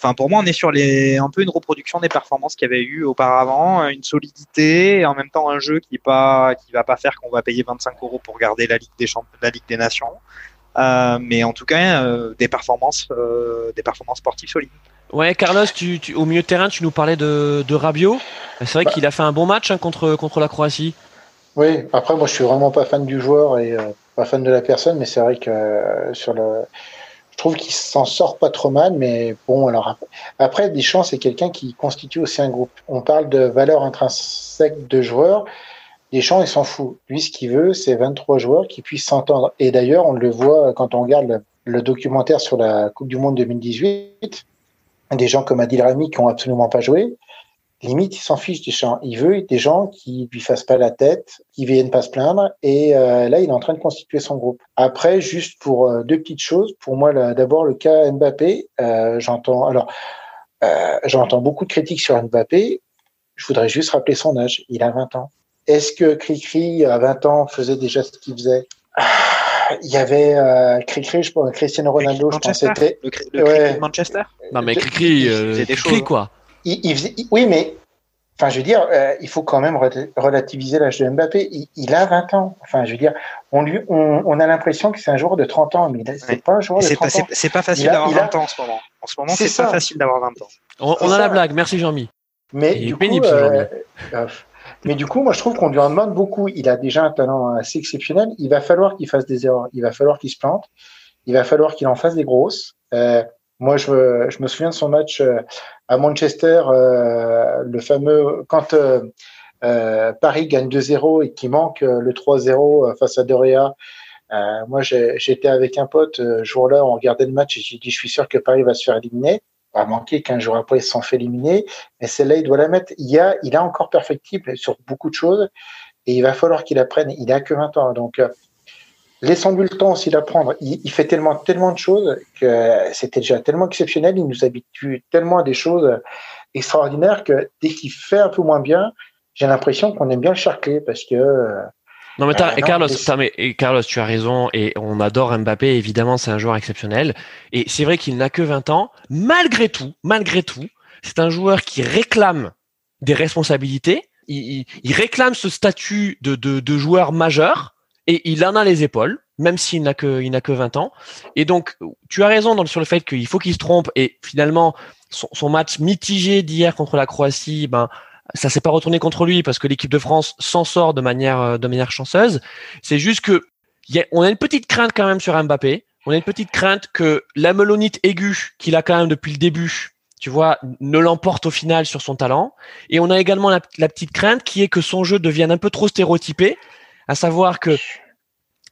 Enfin, pour moi, on est sur les, un peu une reproduction des performances qu'il y avait eu auparavant, une solidité et en même temps un jeu qui pas, qui va pas faire qu'on va payer 25 euros pour garder la Ligue des la Ligue des Nations. Euh, mais en tout cas, euh, des performances, euh, des performances sportives solides. Ouais, Carlos, tu, au milieu de terrain, tu nous parlais de, de Rabiot. C'est vrai qu'il a fait un bon match hein, contre, contre la Croatie. Oui, après, moi, je suis vraiment pas fan du joueur et pas fan de la personne, mais c'est vrai que sur le, je trouve qu'il s'en sort pas trop mal, mais bon, alors après, Deschamps, c'est quelqu'un qui constitue aussi un groupe. On parle de valeur intrinsèque de joueurs. Deschamps, il s'en fout. Lui, ce qu'il veut, c'est 23 joueurs qui puissent s'entendre. Et d'ailleurs, on le voit quand on regarde le, documentaire sur la Coupe du Monde 2018. Des gens comme Adil Rami qui ont absolument pas joué limite, il s'en fiche des gens. Il veut des gens qui lui fassent pas la tête, qui viennent pas se plaindre. Et euh, là, il est en train de constituer son groupe. Après, juste pour euh, deux petites choses. Pour moi, d'abord le cas Mbappé. Euh, j'entends alors, j'entends beaucoup de critiques sur Mbappé. Je voudrais juste rappeler son âge. Il a 20 ans. Est-ce que Cricri à 20 ans faisait déjà ce qu'il faisait? Ah, il y avait euh, Cricri, je pense, Cristiano Ronaldo, je pense c'était le, le ouais. de Manchester? Non mais Cricri, euh, des choses. quoi oui, mais enfin, je veux dire, euh, il faut quand même relativiser l'âge de Mbappé. Il, a 20 ans. Enfin, je veux dire, on, lui, on, a l'impression que c'est un joueur de 30 ans, mais c'est pas un joueur de 30 ans. C'est pas facile d'avoir 20 ans en ce moment. En ce moment, c'est pas facile d'avoir 20 ans. On, a la blague. Merci, Jean-Mi. Mais du coup, euh, euh, mais du coup, moi, je trouve qu'on lui en demande beaucoup. Il a déjà un talent assez exceptionnel. Il va falloir qu'il fasse des erreurs. Il va falloir qu'il se plante. Il va falloir qu'il en fasse des grosses. Euh, moi, je, je, me souviens de son match euh, à Manchester, euh, le fameux quand euh, euh Paris gagne 2-0 et qu'il manque le 3-0 face à Doria. moi, j'étais avec un pote jour-là, on regardait le match et j'ai dit, je suis sûr que Paris va se faire éliminer. Pas manquer qu'un jour après, ils s'en fait éliminer. Mais celle-là, il doit la mettre. Il a, il a encore perfectible sur beaucoup de choses et il va falloir qu'il apprenne. Il a que 20 ans. Donc, laissons-lui le temps aussi d'apprendre. Il, il, fait tellement, tellement de choses que c'était déjà tellement exceptionnel. Il nous habitue tellement à des choses extraordinaires que dès qu'il fait un peu moins bien, j'ai l'impression qu'on aime bien le charcler parce que. Non mais, euh, Carlos, mais, Carlos, tu as raison et on adore Mbappé. Évidemment, c'est un joueur exceptionnel. Et c'est vrai qu'il n'a que 20 ans. Malgré tout, malgré tout, c'est un joueur qui réclame des responsabilités. Il, il, réclame ce statut de, de, de joueur majeur et il en a les épaules, même s'il n'a que il n'a que 20 ans. Et donc, tu as raison sur le fait qu'il faut qu'il se trompe. Et finalement, son, son match mitigé d'hier contre la Croatie, ben ça s'est pas retourné contre lui parce que l'équipe de France s'en sort de manière de manière chanceuse. C'est juste que y a, on a une petite crainte quand même sur Mbappé. On a une petite crainte que la melonite aiguë qu'il a quand même depuis le début, tu vois, ne l'emporte au final sur son talent. Et on a également la petite crainte qui est que son jeu devienne un peu trop stéréotypé à savoir que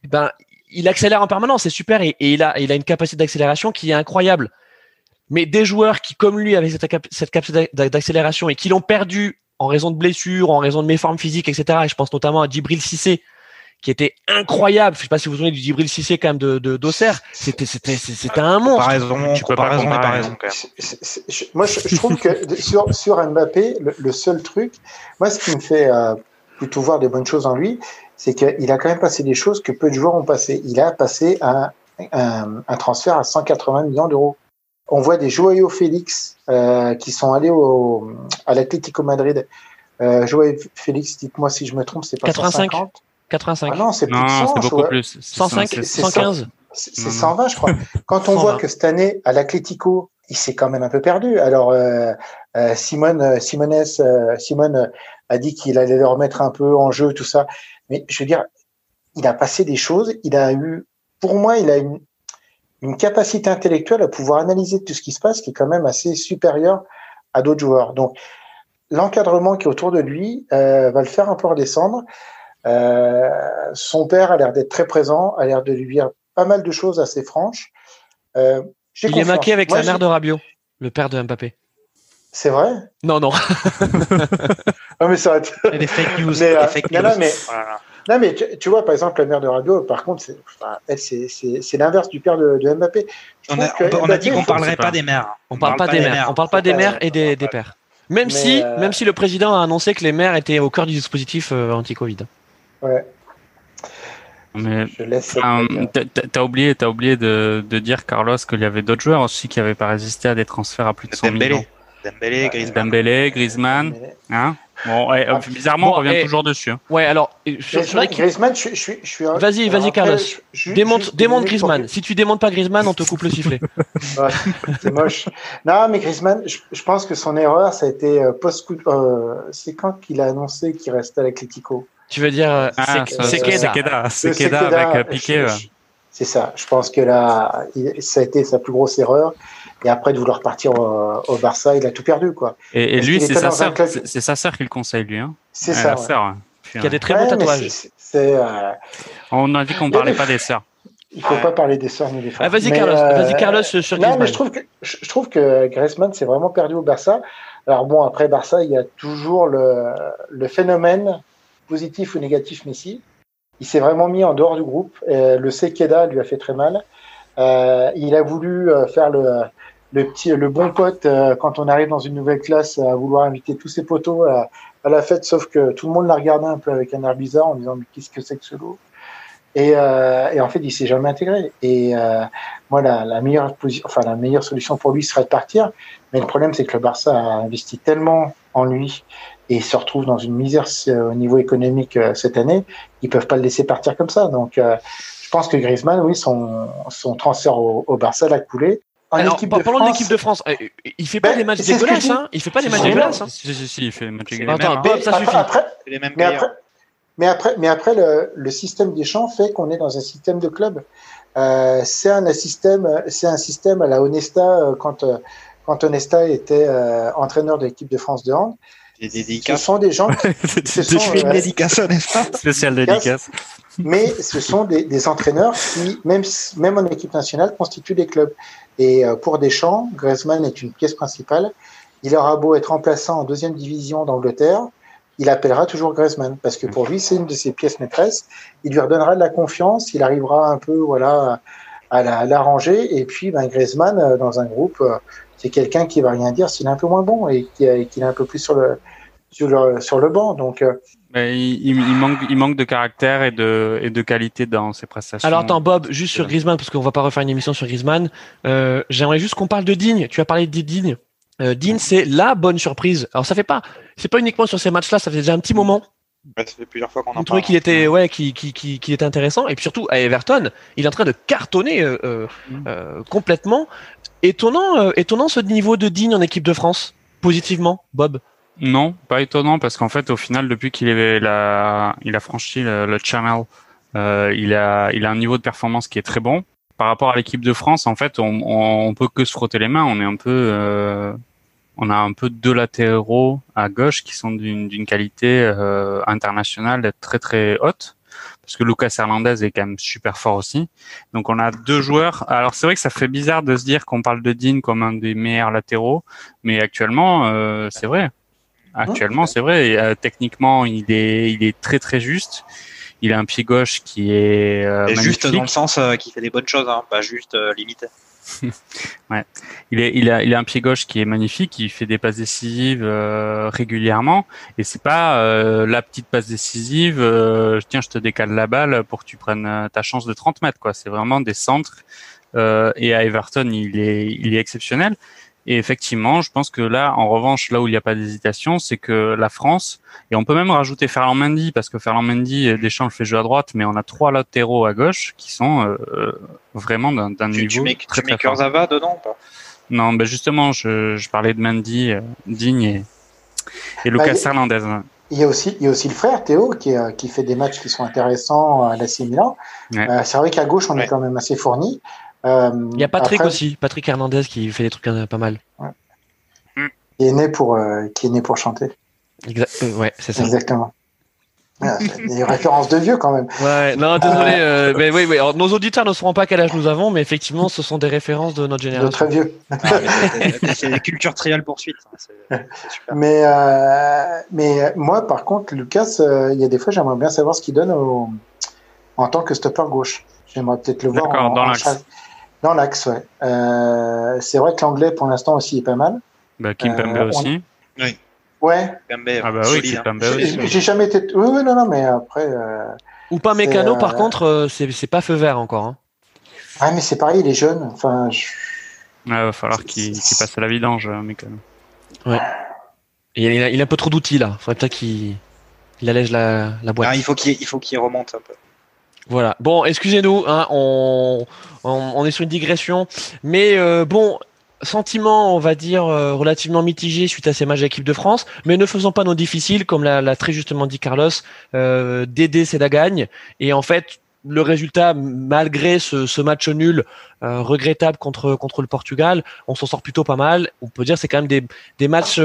ben il accélère en permanence, c'est super et, il a il a une capacité d'accélération qui est incroyable. Mais des joueurs qui comme lui avaient cette, cette capacité d'accélération et qui l'ont perdu en raison de blessures, en raison de méformes physiques, etc. Et je pense notamment à Djibril Cissé qui était incroyable. Je sais pas si vous vous souvenez du Djibril Cissé quand même de d'Auxerre. C'était c'était c'était un monstre. Comparaison, tu peux pas comparer. Moi, je, trouve que sur sur Mbappé, le, seul truc, moi, ce qui me fait euh, plutôt voir des bonnes choses en lui, c'est qu'il a quand même passé des choses que peu de joueurs ont passé. Il a passé un, un, un transfert à 180 millions d'euros. On voit des Joao Félix euh, qui sont allés au, à l'Atlético Madrid. Euh, Joao Félix, dites-moi si je me trompe, c'est pas 85. 150 85. Ah non, c'est plus de 100, beaucoup plus. 105, 115. C'est 120, je crois. Quand on voit que cette année, à l'Atlético, il s'est quand même un peu perdu. Alors, euh, euh, Simone, Simones, euh, Simone a dit qu'il allait le remettre un peu en jeu, tout ça. Mais je veux dire, il a passé des choses. Il a eu, pour moi, il a une, une capacité intellectuelle à pouvoir analyser tout ce qui se passe qui est quand même assez supérieure à d'autres joueurs. Donc, l'encadrement qui est autour de lui euh, va le faire un peu redescendre. Euh, son père a l'air d'être très présent, a l'air de lui dire pas mal de choses assez franches. Euh, il confiance. est maqué avec Moi, la mère de Rabiot, le père de Mbappé. C'est vrai? Non, non. non, mais ça va être... Et les fake news. Mais, les euh, fake news. non, mais, Voilà. non, mais tu, tu vois, par exemple, la mère de Rabiot, par contre, c'est enfin, elle, c'est- c'est c'est l'inverse du père de, de Mbappé. On a, que on a dit qu'on faut- parlerait pas. des mères. On parle pas des mères. On parle pas des mères et des, des pères. Même Mais, si, euh, même si le président a annoncé que les mères étaient au cœur du dispositif euh, anti-Covid. Ouais, Mais t'as- oublié, t'as oublié de, de dire Carlos qu'il y avait d'autres joueurs aussi qui n'avaient pas résisté à des transferts à plus de 100 millions. Dembélé. Dembélé, Griezmann. Dembélé, Griezmann, hein Bon, ouais, Ah, bizarrement, bon, on revient et- toujours dessus. hein. Ouais, alors euh, Griezmann, je, je, suis- je suis. Vas-y, vas-y, Carlos. je- je- démonte, démonte Griezmann. Si tu démontes pas Griezmann, on te coupe le sifflet. Ouais, c'est moche. Non, mais Griezmann, je, je pense que son erreur, ça a été euh, post-coup. Euh, c'est quand qu'il a annoncé qu'il restait à l'Atlético? Tu veux dire euh, Ah, c'est ça- Keda. Sekeda, Sekeda avec euh, Piqué. C'est ça. Je pense que là, il- ça a été sa plus grosse erreur. Et après de vouloir partir au, au Barça, il a tout perdu, quoi. Et, lui, c'est sa sœur, club- c'est c'est sa sœur qui le conseille, lui. Hein. C'est ça. la ouais. sœur, ouais. Qui a des très Ouais, beaux tatouages. euh, On a dit qu'on parlait pas des sœurs. il faut pas parler des sœurs ni des frères. Ah, vas-y Mais, Carlos, euh, vas-y Carlos sur Non, Griezmann. mais je trouve que je trouve que Griezmann s'est vraiment perdu au Barça. Alors bon, après Barça, il y a toujours le, le phénomène positif ou négatif Messi. Il s'est vraiment mis en dehors du groupe. Euh, le Sekeda lui a fait très mal. Euh, il a voulu euh, faire le, le petit, le bon pote euh, quand on arrive dans une nouvelle classe à vouloir inviter tous ses potos à, à la fête, sauf que tout le monde l'a regardé un peu avec un air bizarre en disant mais qu'est-ce que c'est que ce loup et, euh, et en fait, il s'est jamais intégré. Et euh, moi, la, la meilleure enfin la meilleure solution pour lui serait de partir. Mais le problème, c'est que le Barça a investi tellement en lui et se retrouve dans une misère euh, au niveau économique euh, cette année, ils peuvent pas le laisser partir comme ça. Donc, euh, je pense que Griezmann, oui, son, son transfert au, au Barça l'a coulé. En Alors, de parlons de France, l'équipe de France. Euh, Il fait pas Ben, des matchs dégueulasses, hein Il fait pas des matchs dégueulasses, hein Si, si, si, il fait match C'est égal. les mêmes, Attends, hein. Bob, ça après, suffit. après, les mêmes mais après, mais après, mais après le, le système des champs fait qu'on est dans un système de club. Euh, c'est un système, c'est un système à la Onesta euh, quand euh, quand Onesta était euh, entraîneur de l'équipe de France de hand. Des Ce dédicaces. sont des gens, ce sont, Tu fais une euh, dédicace, n'est-ce pas Spécial dédicace. mais ce sont des, des entraîneurs qui, même même en équipe nationale, constituent des clubs. Et euh, pour Deschamps, Griezmann est une pièce principale. Il aura beau être remplaçant en deuxième division d'Angleterre, il appellera toujours Griezmann parce que pour lui, c'est une de ses pièces maîtresses. Il lui redonnera de la confiance, il arrivera un peu voilà à l'arranger. et puis, ben, Griezmann, euh, dans un groupe, euh, c'est quelqu'un qui va rien dire s'il est un peu moins bon et qui est un peu plus sur le, sur le, sur le banc. Donc, euh, il, il, manque, il manque de caractère et de, et de qualité dans ses prestations. Alors attends, Bob, juste sur Griezmann, parce qu'on va pas refaire une émission sur Griezmann. Euh, J'aimerais juste qu'on parle de Digne. Tu as parlé de Digne. Euh, Digne, c'est la bonne surprise. Alors ça fait pas, c'est pas uniquement sur ces matchs-là, ça fait déjà un petit moment. ça fait plusieurs fois qu'on en parle. qu'il était, ouais, qui, qui, qui, qui, était intéressant. Et puis surtout à Everton, il est en train de cartonner euh, mm. euh complètement. Étonnant, euh, étonnant ce niveau de Digne en équipe de France, positivement, Bob. Non, pas étonnant parce qu'en fait, au final, depuis qu'il il a, il a franchi le, channel, euh, il a, il a un niveau de performance qui est très bon. Par rapport à l'équipe de France, en fait, on, on, peut que se frotter les mains. On est un peu, euh, on a un peu deux latéraux à gauche qui sont d'une qualité euh, internationale très très haute. Parce que Lucas Hernandez est quand même super fort aussi. Donc on a deux joueurs. Alors c'est vrai que ça fait bizarre de se dire qu'on parle de Dean comme un des meilleurs latéraux, mais actuellement euh, c'est vrai. Actuellement, c'est vrai. Euh, techniquement, il est, il est très très juste. Il a un pied gauche qui est euh, juste dans le sens euh, qui fait des bonnes choses, hein, pas juste limité. ouais. Il, est, il, a, il a un pied gauche qui est magnifique, il fait des passes décisives régulièrement, et c'est pas la petite passe décisive, tiens, je te décale la balle pour que tu prennes ta chance de 30 mètres, quoi. C'est vraiment des centres, et à Everton, il est, il est exceptionnel. Et effectivement, je pense que là, en revanche, là où il n'y a pas d'hésitation, c'est que la France, et on peut même rajouter Ferland Mendy, parce que Ferland Mendy, euh, Deschamps le fait jouer à droite, mais on a trois latéraux à gauche qui sont euh, vraiment d'un niveau tu mets, très, tu mets Kurzawa dedans ou pas? Non, ben justement, je, je parlais de Mendy, euh, Digne et, et Lucas bah, Hernandez. Il y, a aussi, il y a aussi le frère Théo qui, euh, qui fait des matchs qui sont intéressants à l'AC Milan. Euh, c'est vrai qu'à gauche, on est quand même assez fourni. Euh, Il y a Patrick aussi, Patrick Hernandez qui fait des trucs euh, pas mal. Qui est né pour, euh, qui est né pour chanter. ouais, c'est ça. Exactement. Ah, des références de vieux quand même. Ouais, non, désolé. mais oui, oui. nos auditeurs ne sauront pas quel âge nous avons, mais effectivement, ce sont des références de notre génération. De très vieux. c'est des cultures trial poursuite. Mais, mais moi, par contre, Lucas, il y a des fois, j'aimerais bien savoir ce qu'il donne en tant que stopper gauche. J'aimerais peut-être le voir en, dans l'axe. Dans l'axe, ouais. Euh, c'est vrai que l'anglais, pour l'instant, aussi est pas mal. Bah, Kim euh, aussi. Oui. Ouais. ah bah oui, Kimpembe hein. aussi. J'ai jamais été. Oui, oui, non, non, mais après. Euh, Ou pas Mécano, par contre, euh, c'est pas feu vert encore. Hein. Ah, mais c'est pareil, il est jeune. Enfin. Je... il va falloir qu'il passe à la vidange, Mécano. Ouais. il, a, il a un peu trop d'outils là. Faudrait peut-être qu'il allège la, la boîte. Ah, il faut qu'il remonte un peu. Voilà. Bon, excusez-nous, hein, on, est sur une digression, mais euh, bon, sentiment, on va dire, euh, relativement mitigé suite à ces matchs d'équipe de France, mais ne faisons pas nos difficiles, comme l'a très justement dit Carlos, euh, Dédé c'est la et en fait, le résultat, malgré ce, match nul euh, regrettable contre le Portugal, on s'en sort plutôt pas mal. On peut dire c'est quand même des, des matchs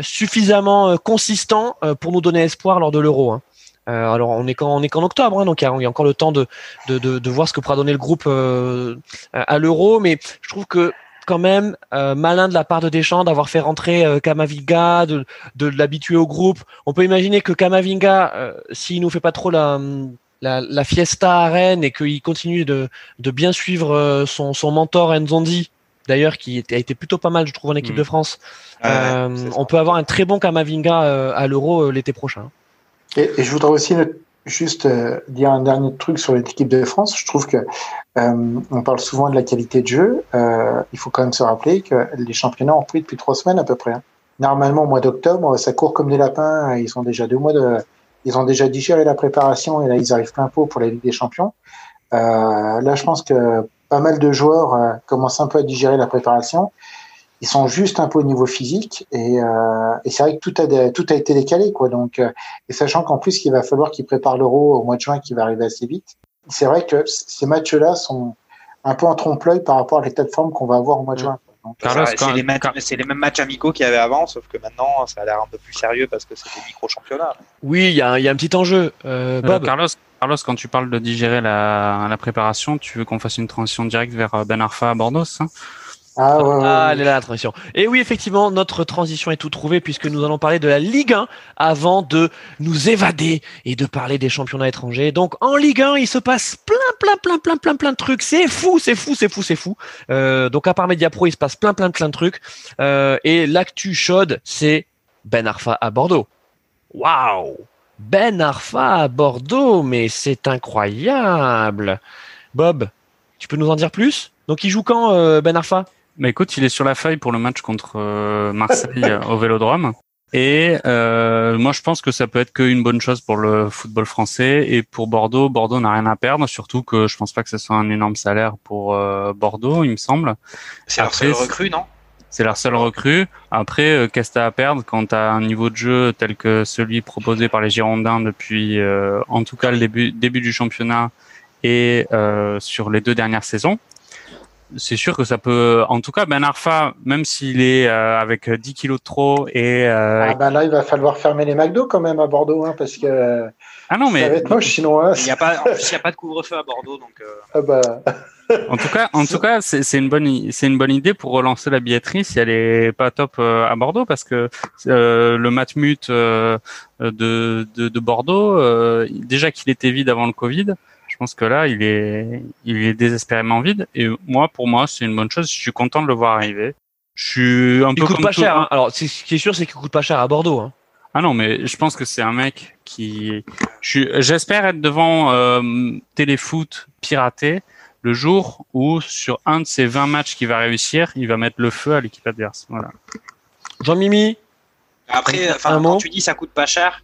suffisamment consistants pour nous donner espoir lors de l'Euro. Hein. Euh, alors on est qu'en on est qu'en octobre, hein, donc il y, a, encore le temps de, de, de, de, voir ce que pourra donner le groupe euh, à l'Euro, mais je trouve que quand même euh, malin de la part de Deschamps d'avoir fait rentrer euh, Kamavinga, de, de l'habituer au groupe. On peut imaginer que Kamavinga, euh, s'il nous fait pas trop la, la, la fiesta à Rennes et qu'il continue de, de bien suivre son, son mentor Nzondi, d'ailleurs qui a été plutôt pas mal, je trouve, en équipe mm. de France. on peut avoir un très bon Kamavinga à l'Euro l'été prochain. Et, je voudrais aussi juste euh, dire un dernier truc sur l'équipe de France. Je trouve que euh, on parle souvent de la qualité de jeu. Euh, il faut quand même se rappeler que les championnats ont pris depuis trois semaines à peu près. Hein. Normalement, au mois d'octobre, ça court comme des lapins. Ils ont déjà deux mois de, ils ont déjà digéré la préparation et là, ils arrivent plein pot pour la Ligue des Champions. là, je pense que pas mal de joueurs commencent un peu à digérer la préparation ils sont juste un peu au niveau physique et, euh, et c'est vrai que tout a tout a été décalé quoi donc euh, et sachant qu'en plus qu'il va falloir qu'ils préparent l'euro au mois de juin qui va arriver assez vite c'est vrai que ces matchs là sont un peu en trompe-l'œil par rapport à l'état de forme qu'on va avoir au mois de juin c'est les, les, mêmes matchs amicaux qu'il y avait avant, sauf que maintenant ça a l'air un peu plus sérieux parce que c'est des micro-championnats. Oui, il y, a, y a un petit enjeu. Euh, Bob. Carlos, Carlos, quand tu parles de digérer la, la préparation, tu veux qu'on fasse une transition directe vers Ben Arfa à Bordeaux hein Ah, ouais, ouais, Ah, elle est là la transition. Et oui, effectivement, notre transition est tout trouvée puisque nous allons parler de la Ligue 1 avant de nous évader et de parler des championnats étrangers. Donc en Ligue 1, il se passe plein, plein, plein, plein, plein, plein de trucs. C'est fou, c'est fou, c'est fou, c'est fou. Euh, donc à part Media Pro, il se passe plein, plein, plein de trucs. Euh, et l'actu chaude, c'est Ben Arfa à Bordeaux. Waouh Ben Arfa à Bordeaux, mais c'est incroyable. Bob, tu peux nous en dire plus? Donc il joue quand euh, Ben Arfa? Mais écoute, il est sur la feuille pour le match contre euh, Marseille euh, au Vélodrome. Et euh, moi, je pense que ça peut être qu'une bonne chose pour le football français et pour Bordeaux. Bordeaux n'a rien à perdre, surtout que je pense pas que ce soit un énorme salaire pour euh, Bordeaux, il me semble. C'est leur seule recrue, non? C'est leur seule recrue. Après, euh, qu'est-ce que t'as à perdre quand tu as un niveau de jeu tel que celui proposé par les Girondins depuis, euh, en tout cas, le début, début du championnat et euh, sur les deux dernières saisons? C'est sûr que ça peut, en tout cas, Ben Arfa, même s'il est euh, avec 10 kilos de trop et euh, Ah, ben là, il va falloir fermer les McDo quand même à Bordeaux, hein, parce que ah non ça va mais être moche sinon. hein. Il y a pas, En plus, il n'y a pas de couvre-feu à Bordeaux, donc. euh, Ah bah, en tout cas, en tout cas, c'est c'est une bonne, c'est une bonne idée pour relancer la billetterie si elle est pas top à Bordeaux parce que euh, le Matmut euh, de, de de Bordeaux, euh, déjà qu'il était vide avant le Covid. Je pense que là, il est, il est désespérément vide. Et moi, pour moi, c'est une bonne chose. Je suis content de le voir arriver. Je suis un Il peu coûte comme pas tout- cher. Hein. Alors, ce qui est sûr, c'est qu'il coûte pas cher à Bordeaux. Hein. Ah non, mais je pense que c'est un mec qui. J'espère être devant euh, Téléfoot piraté le jour où, sur un de ces 20 matchs qu'il va réussir, il va mettre le feu à l'équipe adverse. Voilà. Jean-Mimi, Après, enfin, mot quand tu dis ça coûte pas cher,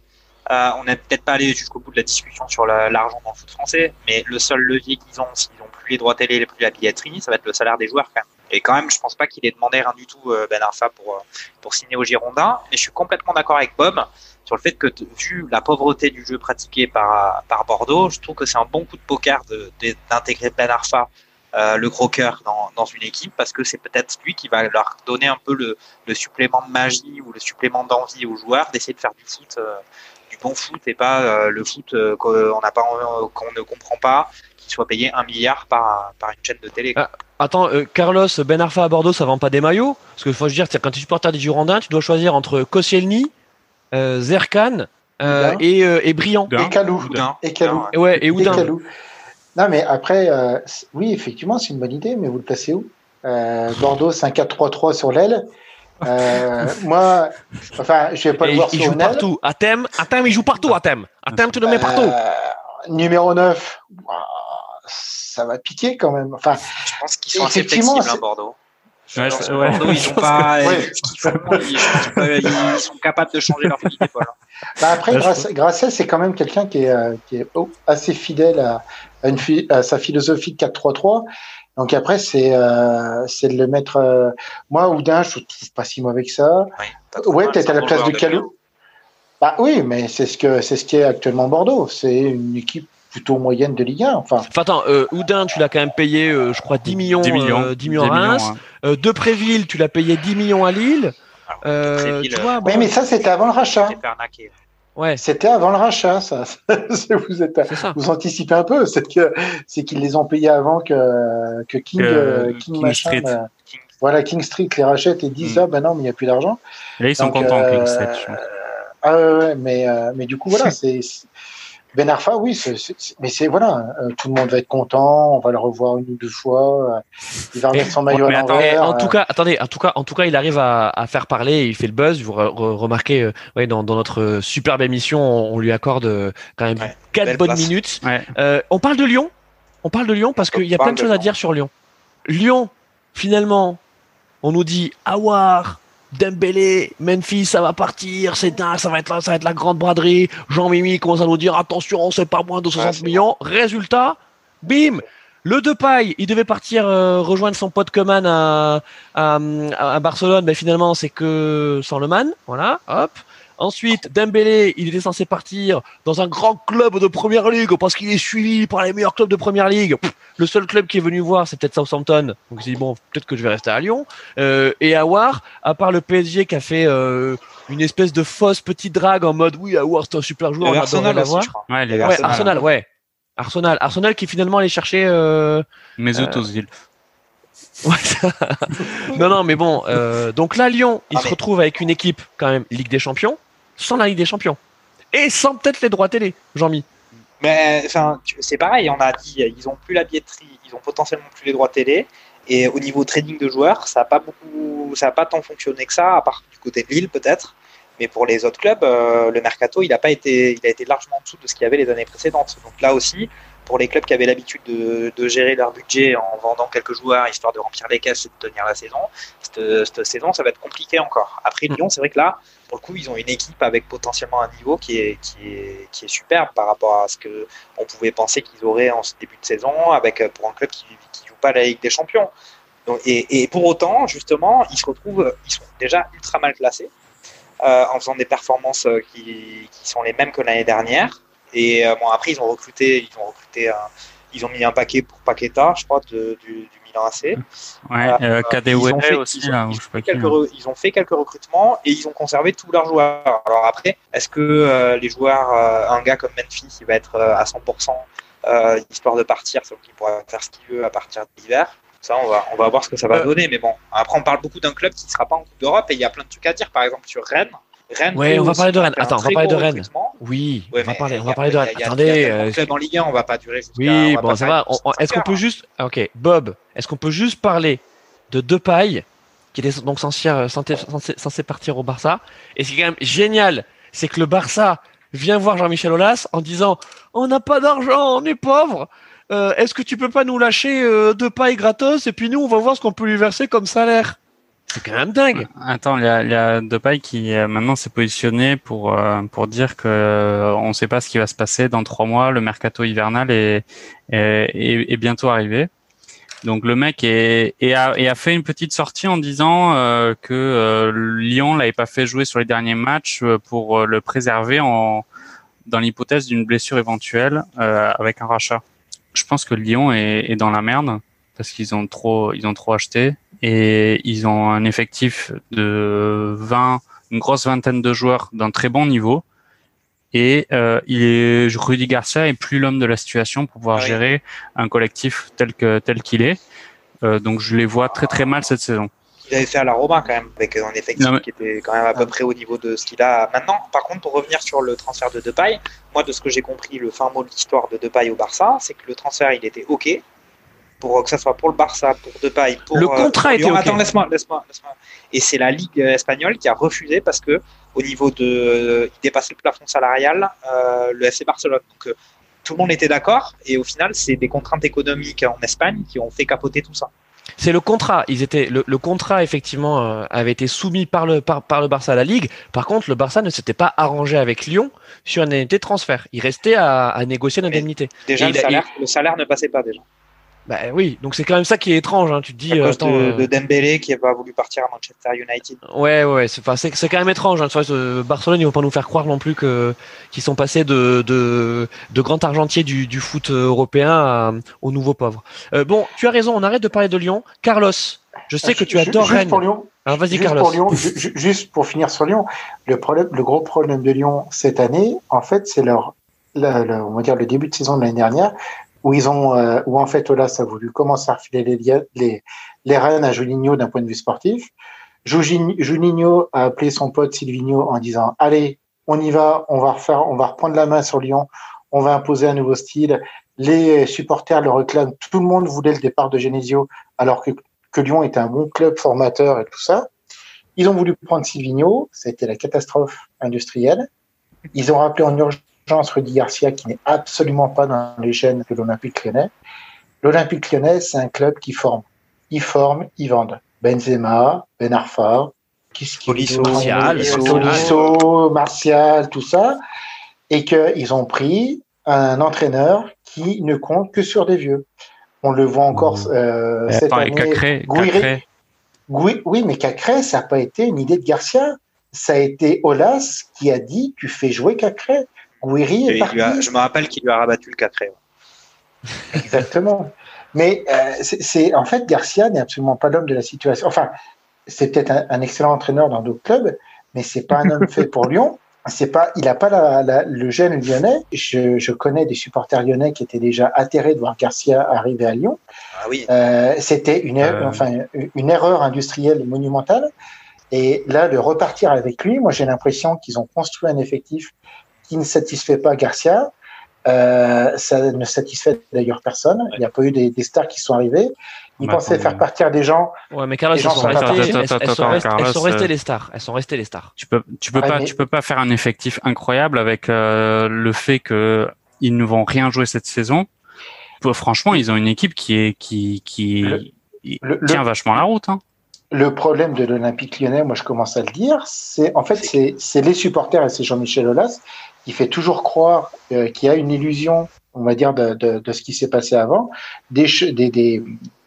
euh, on n'est peut-être pas allé jusqu'au bout de la discussion sur la- l'argent dans le foot français, mais le seul levier qu'ils ont, s'ils n'ont plus les droits télé, les plus la billetterie, ça va être le salaire des joueurs quand même. Et quand même, je pense pas qu'il ait demandé rien du tout euh, Ben Arfa pour euh, pour signer au Girondins. Et je suis complètement d'accord avec Bob sur le fait que vu la pauvreté du jeu pratiqué par par Bordeaux, je trouve que c'est un bon coup de poker de- de- d'intégrer Ben Arfa. euh, le gros cœur dans, dans une équipe parce que c'est peut-être lui qui va leur donner un peu le, le supplément de magie ou le supplément d'envie aux joueurs d'essayer de faire du foot, euh, du bon foot et pas euh, le foot euh, qu'on n'a pas, qu'on ne comprend pas, qui soit payé un milliard par, par une chaîne de télé. quoi. attends, euh, Carlos Ben Arfa à Bordeaux, ça vend pas des maillots? Parce que faut se dire, c'est quand tu es supporter des Girondins, tu dois choisir entre Koscielny, euh, Zerkan euh, et, euh, et Briand. Et Calou. Oudin, Et Calou. Et ouais, et Et Oudin. Calou. Non, mais après, euh, oui, effectivement, c'est une bonne idée, mais vous le placez où? Euh, Bordeaux, c'est un 4-3-3 sur l'aile. Euh, moi, enfin, je vais pas Et le voir il sur joue une partout. À thème, à thème, il joue partout. À thème, à thème, tu le mets partout. Euh, numéro 9, ouah, ça va piquer quand même. Enfin, Je pense qu'ils sont assez flexibles, hein, Bordeaux. Ouais, Sur je- ouais. Bordeaux, ils pas, que- Ouais. ce qu'ils font, ils, pas- sont capables de changer leur fusil d'épaule. hein. bah après, Grasset, Grasset, c'est quand même quelqu'un qui est, euh, qui est oh, assez fidèle à, à une fi- à sa philosophie de 4-3-3. Donc après, c'est euh, c'est de le mettre. euh, moi, Oudin, je trouve pas si mauvais que ça. Trouvé Ouais, un peut-être à la place de Calou. Bah oui, mais c'est ce que c'est ce qui est actuellement Bordeaux. C'est une équipe plutôt moyenne de Ligue 1. Enfin, Enfin, attends, euh, Oudin, tu l'as quand même payé, euh, je crois, 10 millions, 10 millions. euh, 10 millions à Reims. hein. Euh, Depréville, tu l'as payé 10 millions à Lille. Alors, Euh, tu vois, bon, oui, mais ça, c'était avant le rachat. Ouais, C'était avant le rachat, ça. Vous êtes, c'est ça. vous anticipez un peu. C'est que c'est qu'ils les ont payés avant que que King, Que euh, King, King machin, Street. euh, voilà, King Street les rachète et disent Mm. ah ben non, mais il n'y a plus d'argent. Et là, ils sont contents, euh, King Street, je pense. Ah ouais, ouais, mais euh, mais du coup voilà, c'est c'est- Ben Arfa, oui, c'est- c'est- c'est- mais c'est voilà, euh, tout le monde va être content, on va le revoir une ou deux fois, euh, il va remettre son maillot à mais l'envers. en tout euh, cas, attendez, en tout cas, en tout cas, il arrive à, à faire parler, il fait le buzz. Vous re- re- remarquez, euh, ouais, dans, dans notre superbe émission, on, on lui accorde euh, quand même Ouais, quatre bonnes place. minutes. Ouais. Euh, on parle de Lyon? On parle de Lyon parce qu'il y a plein de de choses à dire sur Lyon. Lyon, finalement, on nous dit Awar, Dembélé, Memphis, ça va partir, c'est dingue, ça va être la, ça va être la grande braderie. Jean Mimi commence à nous dire attention, c'est pas moins de 60 Ouais, c'est millions. Résultat, bim, le Depay, il devait partir euh, rejoindre son pote Coman à, à, à Barcelone, mais finalement c'est que sans le man, voilà, hop. Ensuite, Dembélé, il était censé partir dans un grand club de première ligue parce qu'il est suivi par les meilleurs clubs de première ligue. Pff, le seul club qui est venu voir, c'est peut-être Southampton. Donc j'ai dit bon, peut-être que je vais rester à Lyon. Euh, et Awar, à part le PSG qui a fait euh, une espèce de fausse petite drague en mode oui, Awar c'est un super Il joueur, on Arsenal aussi, l'avoir. je crois. Ouais, les Ouais, Ouais, Arsenal. Arsenal, ouais. Arsenal, Arsenal qui finalement allait chercher. Euh, Mesut Ozil. non, non, mais bon. Euh, donc là, Lyon, il ah, se retrouve avec une équipe quand même Ligue des Champions, sans la Ligue des Champions et sans peut-être les droits télé, Jean-Mi. Mais enfin, c'est pareil. On a dit, ils ont plus la billetterie, ils ont potentiellement plus les droits télé. Et au niveau trading de joueurs, ça n'a pas beaucoup, ça a pas tant fonctionné que ça, à part du côté de Lille peut-être. Mais pour les autres clubs, euh, le mercato, il a pas été, il a été largement en dessous de ce qu'il y avait les années précédentes. Donc là aussi, pour les clubs qui avaient l'habitude de, gérer leur budget en vendant quelques joueurs histoire de remplir les caisses et de tenir la saison, cette, saison, ça va être compliqué encore. Après Lyon, c'est vrai que là, pour le coup, ils ont une équipe avec potentiellement un niveau qui est, superbe par rapport à ce que on pouvait penser qu'ils auraient en début de saison, avec pour un club qui ne joue pas la Ligue des Champions. Et, pour autant, justement, ils se retrouvent, sont déjà ultra mal classés. Euh, en faisant des performances euh, qui, sont les mêmes que l'année dernière. Et euh, bon, après, ils ont recruté, ils ont recruté, ils ont mis un paquet pour Paqueta, je crois, de, du, du, Milan AC. Ouais, euh, ils ont fait, aussi, ils ont, fait quelques, ils ont fait quelques recrutements et ils ont conservé tous leurs joueurs. Alors après, est-ce que les joueurs, un gars comme Memphis, il va être à 100% histoire de partir, sauf qu'il pourra faire ce qu'il veut à partir de l'hiver ça, on va, on va voir ce que ça va donner. Mais bon, après, on parle beaucoup d'un club qui ne sera pas en Coupe d'Europe et il y a plein de trucs à dire. Par exemple, sur Rennes. Rennes oui, on va parler de Rennes. Attends, on va parler de Rennes. Oui, on va parler, on va parler de Rennes. Attendez. Euh, club en Ligue 1, on va pas durer jusqu'à. Oui, bon, ça va. Est-ce qu'on peut juste. Ah, ok, Bob, est-ce qu'on peut juste parler de Depay, qui était donc censé, censé, censé partir au Barça? Et ce qui est quand même génial, c'est que le Barça vient voir Jean-Michel Aulas en disant On n'a pas d'argent, on est pauvre. Euh, est-ce que tu peux pas nous lâcher euh, pailles gratos? Et puis nous on va voir ce qu'on peut lui verser comme salaire c'est quand même dingue. Attends, il y a, il y a Depay qui euh, maintenant s'est positionné pour pour dire que on ne sait pas ce qui va se passer dans trois mois. Le mercato hivernal est est, est, bientôt arrivé. Donc le mec est, et a, et fait une petite sortie en disant que Lyon l'avait pas fait jouer sur les derniers matchs pour le préserver en dans l'hypothèse d'une blessure éventuelle avec un rachat je pense que Lyon est, est dans la merde parce qu'ils ont trop, ils ont trop acheté et ils ont un effectif de 20, une grosse vingtaine de joueurs d'un très bon niveau. Et euh, il est, Rudy Garcia est plus l'homme de la situation pour pouvoir gérer un collectif tel que tel qu'il est. Euh, donc je les vois très très mal cette saison il avait fait à la Roma quand même, avec un effectif qui était quand même à peu près au niveau de ce qu'il a maintenant. Par contre, pour revenir sur le transfert de Depay, moi de ce que j'ai compris, le fin mot de l'histoire de Depay au Barça, c'est que le transfert il était ok pour que ça soit pour le Barça, pour Depay, pour le contrat euh, était ok. Attends, laisse-moi, laisse-moi, laisse-moi. Et c'est la Ligue espagnole qui a refusé parce que au niveau de, il dépassait le plafond salarial, euh, le FC Barcelone. Donc euh, tout le monde était d'accord et au final, c'est des contraintes économiques en Espagne qui ont fait capoter tout ça. C'est le contrat. Ils étaient le, le contrat effectivement euh, avait été soumis par le par, par, le Barça à la Ligue. Par contre, le Barça ne s'était pas arrangé avec Lyon sur une indemnité de transfert. Il restait à, à négocier l'indemnité. Déjà, le salaire, le salaire ne passait pas déjà. Bah oui, donc c'est quand même ça qui est étrange. Hein. Tu te dis. À cause de, euh, de, Dembélé qui n'a pas voulu partir à Manchester United. Ouais, ouais, c'est enfin, c'est quand même étrange. Hein. Vois, Barcelone, ils vont pas nous faire croire non plus que qu'ils sont passés de de, de grand argentier du, du foot européen à, aux nouveaux pauvres. Euh, bon, tu as raison. On arrête de parler de Lyon. Carlos, je sais que tu adores Rennes. Pour Lyon, Alors vas-y, Carlos. Pour Lyon, juste pour finir sur Lyon, le problème, le gros problème de Lyon cette année, en fait, c'est leur, on va dire le début de saison de l'année dernière où ils ont, euh, où en fait Olas a voulu commencer à refiler les, les, rênes à Juninho d'un point de vue sportif. Juninho a appelé son pote Silvino en disant allez, on y va, on va reprendre la main sur Lyon, on va imposer un nouveau style. Les supporters le réclament. Tout le monde voulait le départ de Genesio, alors que, que Lyon était un bon club formateur et tout ça. Ils ont voulu prendre Silvino, ça a été la catastrophe industrielle. Ils ont rappelé en urgence Rudy Garcia qui n'est absolument pas dans les gènes de l'Olympique lyonnais. L'Olympique lyonnais, c'est un club qui forme. Ils forment, ils vendent. Benzema, Ben Arfa, Martial, Martial, tout ça. Et qu'ils ont pris un entraîneur qui ne compte que sur des vieux. On le voit encore mmh. euh, cette année. Oui, oui, mais Cacré, ça n'a pas été une idée de Garcia. Ça a été Olas qui a dit tu fais jouer Cacré je me rappelle qu'il lui a rabattu le 4 Exactement. Mais euh, c'est en fait Garcia n'est absolument pas l'homme de la situation. Enfin, c'est peut-être un, excellent entraîneur dans d'autres clubs, mais c'est pas un homme fait pour Lyon. c'est pas, il n'a pas le gène lyonnais. Je, connais des supporters lyonnais qui étaient déjà atterrés de voir Garcia arriver à Lyon. Ah oui. Euh, c'était une, er-, euh. enfin, une erreur industrielle monumentale. Et là, de repartir avec lui, moi j'ai l'impression qu'ils ont construit un effectif qui ne satisfait pas Garcia. Euh, ça ne satisfait d'ailleurs personne. Il n'y a pas eu des, stars qui sont arrivés. Ils pensaient faire partir des gens. Ouais, mais Carlos, elles sont, restées, les stars. Elles sont restées les stars. Tu peux, tu peux pas, tu peux pas faire un effectif incroyable avec euh, le fait que ils ne vont rien jouer cette saison. Franchement, ils ont une équipe qui est qui qui tient vachement la route. Hein. Le problème de l'Olympique lyonnais, moi je commence à le dire, c'est en fait c'est les supporters et c'est Jean-Michel Aulas qui fait toujours croire euh, qu'il y a une illusion, on va dire, de, de, de ce qui s'est passé avant, des, des, des,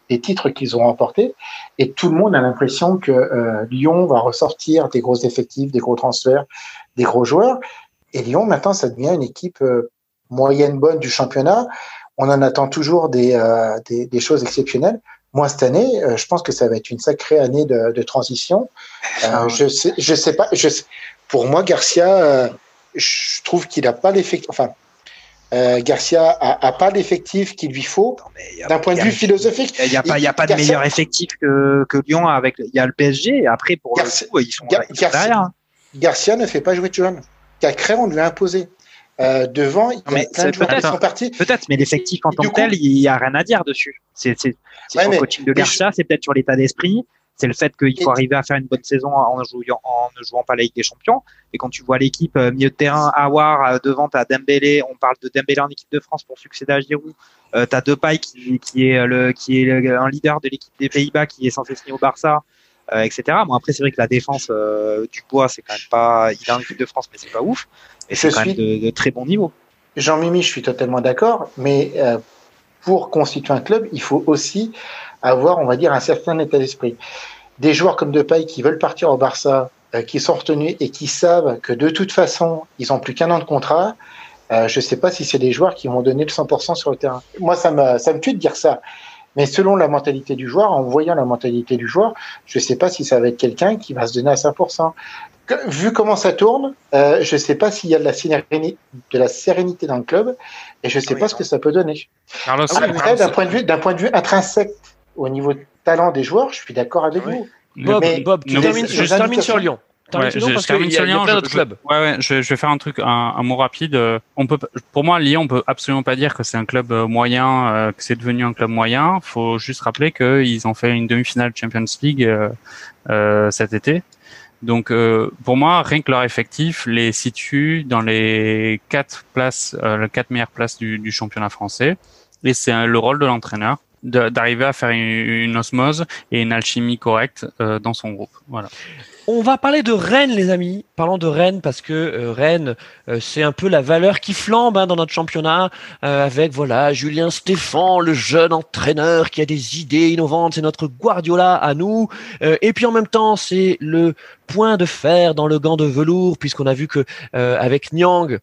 des titres qu'ils ont remportés, et tout le monde a l'impression que euh, Lyon va ressortir des gros effectifs, des gros transferts, des gros joueurs, et Lyon maintenant ça devient une équipe euh, moyenne bonne du championnat. On en attend toujours des, euh, des, des, choses exceptionnelles. Moi, cette année, je pense que ça va être une sacrée année de, de transition. Ah je sais, je sais pas. Je pour moi, Garcia, je trouve qu'il n'a pas l'effectif. Enfin, euh, Garcia a, a pas l'effectif qu'il lui faut d'un point de vue philosophique. Il n'y a, pas, il y a pas de meilleur effectif que, que Lyon avec. Il y a le PSG. Et après, pour Garcia, le coup, ils sont, Garcia, derrière. Hein. Garcia ne fait pas jouer jeunes. Cacré, on lui a imposé. Euh, devant, il y a plein de joueurs qui sont partis. Peut-être, mais l'effectif en tant que tel, il n'y a rien à dire dessus. C'est ouais, le coaching de Garcia, c'est peut-être sur l'état d'esprit c'est le fait qu'il faut arriver à faire une bonne saison en, jouant, en ne jouant pas la Ligue des Champions. Et quand tu vois l'équipe euh, milieu de terrain, Awar, euh, devant, t'as Dembélé, on parle de Dembélé en équipe de France pour succéder à Giroud. Euh, t'as Depay qui, qui est le qui est un leader de l'équipe des Pays-Bas qui est censé signer au Barça, euh, etc. Bon après c'est vrai que la défense du bois c'est quand même pas, il a une équipe de France mais c'est pas ouf. Et c'est quand même de, de, très bon niveau. Jean-Mimi, je suis totalement d'accord, mais pour constituer un club, il faut aussi avoir, on va dire, un certain état d'esprit. Des joueurs comme Depay qui veulent partir au Barça, euh, qui sont retenus et qui savent que de toute façon, ils ont plus qu'un an de contrat, euh, je ne sais pas si c'est des joueurs qui vont donner le 100% sur le terrain. Moi, ça me, ça me tue de dire ça. Mais selon la mentalité du joueur, en voyant la mentalité du joueur, je ne sais pas si ça va être quelqu'un qui va se donner à 100%. vu comment ça tourne, euh, je ne sais pas s'il y a de la, sérénité, de la sérénité dans le club et je ne sais pas ce que ça peut donner. Après, d'un point, de vue, d'un point de vue intrinsèque, au niveau de talent des joueurs, je suis d'accord avec vous. Bob, Bob tu termines, je termine sur Lyon. Ouais, je, je termine sur Lyon. Je, ouais, ouais, je, je, vais faire un truc, un, un, mot rapide. On peut, pour moi, Lyon, on peut absolument pas dire que c'est un club euh, moyen, euh, que c'est devenu un club moyen. Faut juste rappeler qu'ils ont fait une demi-finale Champions League euh, euh cet été. Donc, euh, pour moi, rien que leur effectif les situe dans les quatre places, les quatre meilleures places du, du championnat français. Et c'est le rôle de l'entraîneur d'arriver à faire une, osmose et une alchimie correcte euh, dans son groupe. Voilà. On va parler de Rennes, les amis. Parlons de Rennes parce que euh, Rennes, euh, c'est un peu la valeur qui flambe hein, dans notre championnat, avec voilà Julien Stéphan, le jeune entraîneur qui a des idées innovantes. C'est notre Guardiola à nous. et puis en même temps, c'est le point de fer dans le gant de velours, puisqu'on a vu que avec Nyang,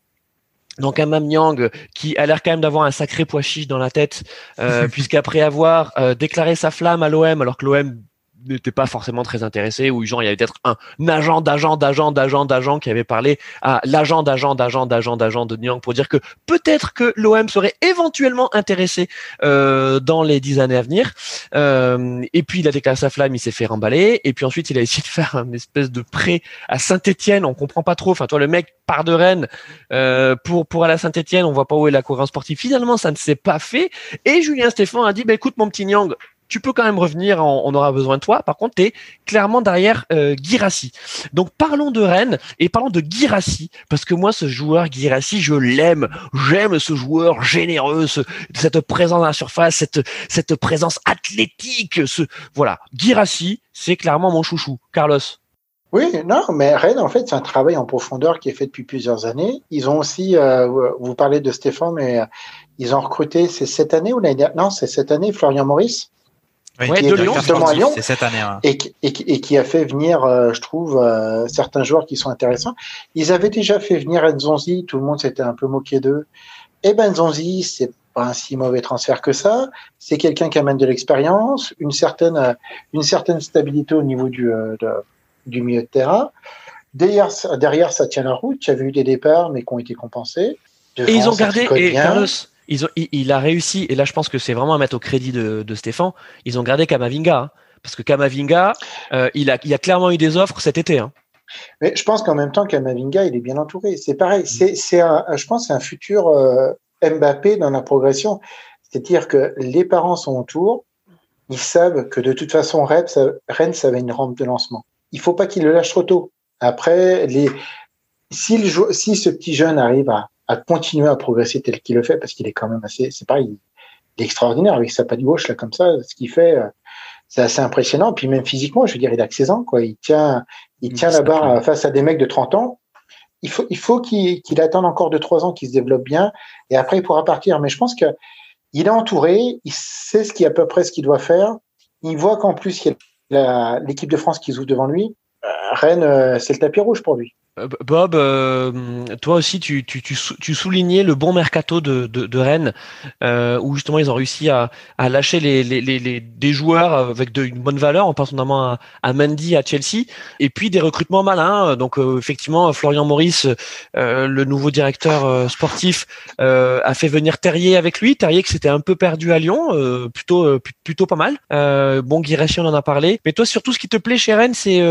donc un Mamnyang qui a l'air quand même d'avoir un sacré pois chiche dans la tête, euh, puisqu'après avoir euh, déclaré sa flamme à l'OM, alors que l'OM n'était pas forcément très intéressé, ou genre il y avait peut-être un agent d'agent d'agent d'agent d'agent qui avait parlé à l'agent d'agent d'agent d'agent d'agent de Nyang pour dire que peut-être que l'OM serait éventuellement intéressé euh, dans les dix années à venir. Euh, et puis il a déclaré sa flamme, il s'est fait remballer, et puis ensuite il a essayé de faire un espèce de prêt à Saint-Étienne, on comprend pas trop. Enfin toi le mec part de Rennes euh, pour pour aller à Saint-Étienne, on voit pas où est la cohérence sportive. Finalement ça ne s'est pas fait, et Julien Stéphane a dit bah écoute mon petit Nyang, tu peux quand même revenir, on, aura besoin de toi. Par contre, tu es clairement derrière euh, Girassi. Donc parlons de Rennes et parlons de Girassi, parce que moi, ce joueur Girassi, je l'aime. J'aime ce joueur généreux, cette présence à la surface, cette, présence athlétique. Ce, voilà, Girassi, c'est clairement mon chouchou. Carlos oui, non, mais Rennes, en fait, c'est un travail en profondeur qui est fait depuis plusieurs années. Ils ont aussi, euh, vous parlez de Stéphane, mais euh, ils ont recruté, c'est cette année ou l'année dernière? Non, c'est cette année, Florian Maurice. Oui, qui de Lyon, justement à Lyon, c'est cette année. Et, et, et, qui a fait venir, euh, je trouve, euh, certains joueurs qui sont intéressants. Ils avaient déjà fait venir Nzonzi, tout le monde s'était un peu moqué d'eux. Et eh ben Nzonzi, c'est pas un si mauvais transfert que ça. C'est quelqu'un qui amène de l'expérience, une certaine, une certaine stabilité au niveau du, euh, de, du milieu de terrain. derrière, derrière, ça tient la route. Il y avait eu des départs, mais qui ont été compensés. et ils ont gardé, et Carlos, ils ont, il, a réussi, et là je pense que c'est vraiment à mettre au crédit de, de Stéphane, ils ont gardé Kamavinga. Hein. parce que Kamavinga, euh, il, a, il a clairement eu des offres cet été. Hein. Mais je pense qu'en même temps, Kamavinga, il est bien entouré. C'est pareil. Mm. C'est, je pense, c'est un futur euh, Mbappé dans la progression. C'est-à-dire que les parents sont autour, ils savent que de toute façon, Rennes, ça, Rennes, ça va une rampe de lancement. Il faut pas qu'il le lâche trop tôt. Après, les, si, si ce petit jeune arrive à, à continuer à progresser tel qu'il le fait, parce qu'il est quand même assez, c'est pareil, il est extraordinaire avec sa patte gauche là comme ça, ce qu'il fait, euh, c'est assez impressionnant. Puis même physiquement, je veux dire, il a que 16 ans, quoi. Il tient, il tient la barre face à des mecs de 30 ans. Il faut, il faut qu'il attende encore de 3 ans, qu'il se développe bien, et après il pourra partir. Mais je pense que il est entouré, il sait ce qui à peu près ce qu'il doit faire. Il voit qu'en plus il y a l'équipe de France qui joue devant lui. Euh, Rennes, euh, c'est le tapis rouge pour lui. Euh, Bob, euh, toi aussi, tu, tu, tu, tu, soulignais le bon mercato de, de, de Rennes, euh, où justement ils ont réussi à, à lâcher les, les, les, des joueurs avec de, une bonne valeur, en pensant notamment à, à à Chelsea, et puis des recrutements malins. Donc effectivement, Florian Maurice, le nouveau directeur sportif, a fait venir Terrier avec lui. Terrier qui s'était un peu perdu à Lyon, plutôt plutôt pas mal. bon, Guy on en a parlé. Mais toi, surtout, ce qui te plaît chez Rennes, c'est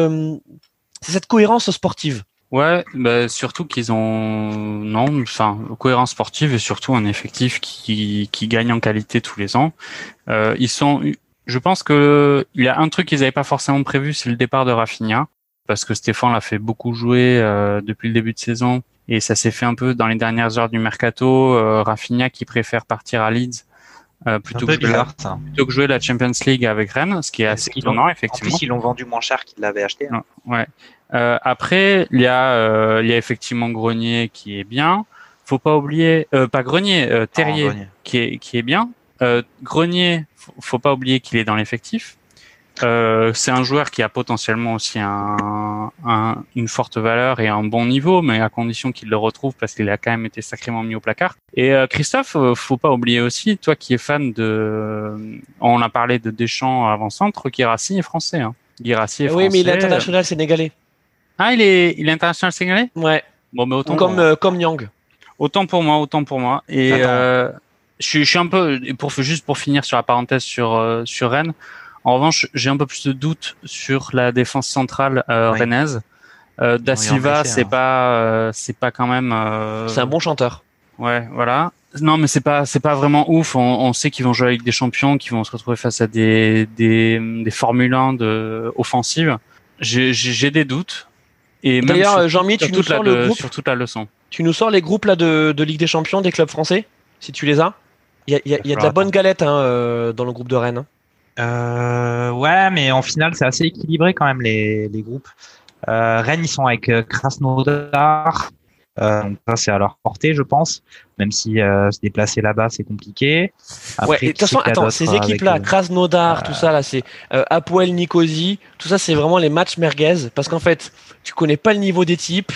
c'est cette cohérence sportive. Ouais, bah surtout qu'ils ont non, enfin cohérence sportive et surtout un effectif qui gagne en qualité tous les ans. Euh, ils sont, je pense que il y a un truc qu'ils n'avaient pas forcément prévu, c'est le départ de Rafinha parce que Stéphane l'a fait beaucoup jouer euh, depuis le début de saison et ça s'est fait un peu dans les dernières heures du mercato. Euh, Rafinha qui préfère partir à Leeds euh, plutôt, que bizarre, la, plutôt, que jouer la Champions League avec Rennes, ce qui est assez étonnant effectivement. En plus, ils l'ont vendu moins cher qu'ils l'avaient acheté. Hein. Ouais. Euh, après, il y a euh, il y a effectivement Grenier qui est bien. Faut pas oublier euh, pas Grenier, euh, Terrier oh, qui est qui est bien. Grenier, faut, faut pas oublier qu'il est dans l'effectif. Euh, c'est un joueur qui a potentiellement aussi un, un, une forte valeur et un bon niveau, mais à condition qu'il le retrouve parce qu'il a quand même été sacrément mis au placard. Et euh, Christophe, faut pas oublier aussi, toi qui es fan de, on a parlé de Deschamps avant-centre, Girassi est français. Hein. Girassi est français. Oui, mais il est international sénégalais. Ah, il est, il est international sénégalais? Ouais. Bon, mais autant. Comme, euh, comme Yang. Autant pour moi, autant pour moi. Et euh, je, suis, je suis un peu, pour juste pour finir sur la parenthèse sur euh, sur Rennes. En revanche, j'ai un peu plus de doutes sur la défense centrale euh, oui. rennaise. Euh, da Silva, c'est hein. pas, c'est pas quand même. C'est un bon chanteur. Ouais, voilà. Non, mais c'est pas, c'est pas vraiment ouf. On, on sait qu'ils vont jouer avec des champions, qui vont se retrouver face à des des, des Formule 1 de offensives. J'ai des doutes. Et d'ailleurs, Jean-Mi, tu nous sors le groupe sur toute la leçon. Tu nous sors les groupes là de, de Ligue des Champions des clubs français, si tu les as? Il y a, y a, y a de la bonne galette hein, euh, dans le groupe de Rennes. Euh, ouais, mais en finale, c'est assez équilibré quand même les, les groupes. Euh, Rennes, ils sont avec euh, Krasnodar, euh, donc ça, c'est à leur portée, je pense. Même si euh, se déplacer là-bas, c'est compliqué. Après, ouais, de toute façon, attends, ces équipes-là, Krasnodar, tout ça, là, c'est euh, Apoel Nicosie, tout ça, c'est vraiment les matchs merguez, parce qu'en fait, tu connais pas le niveau des types.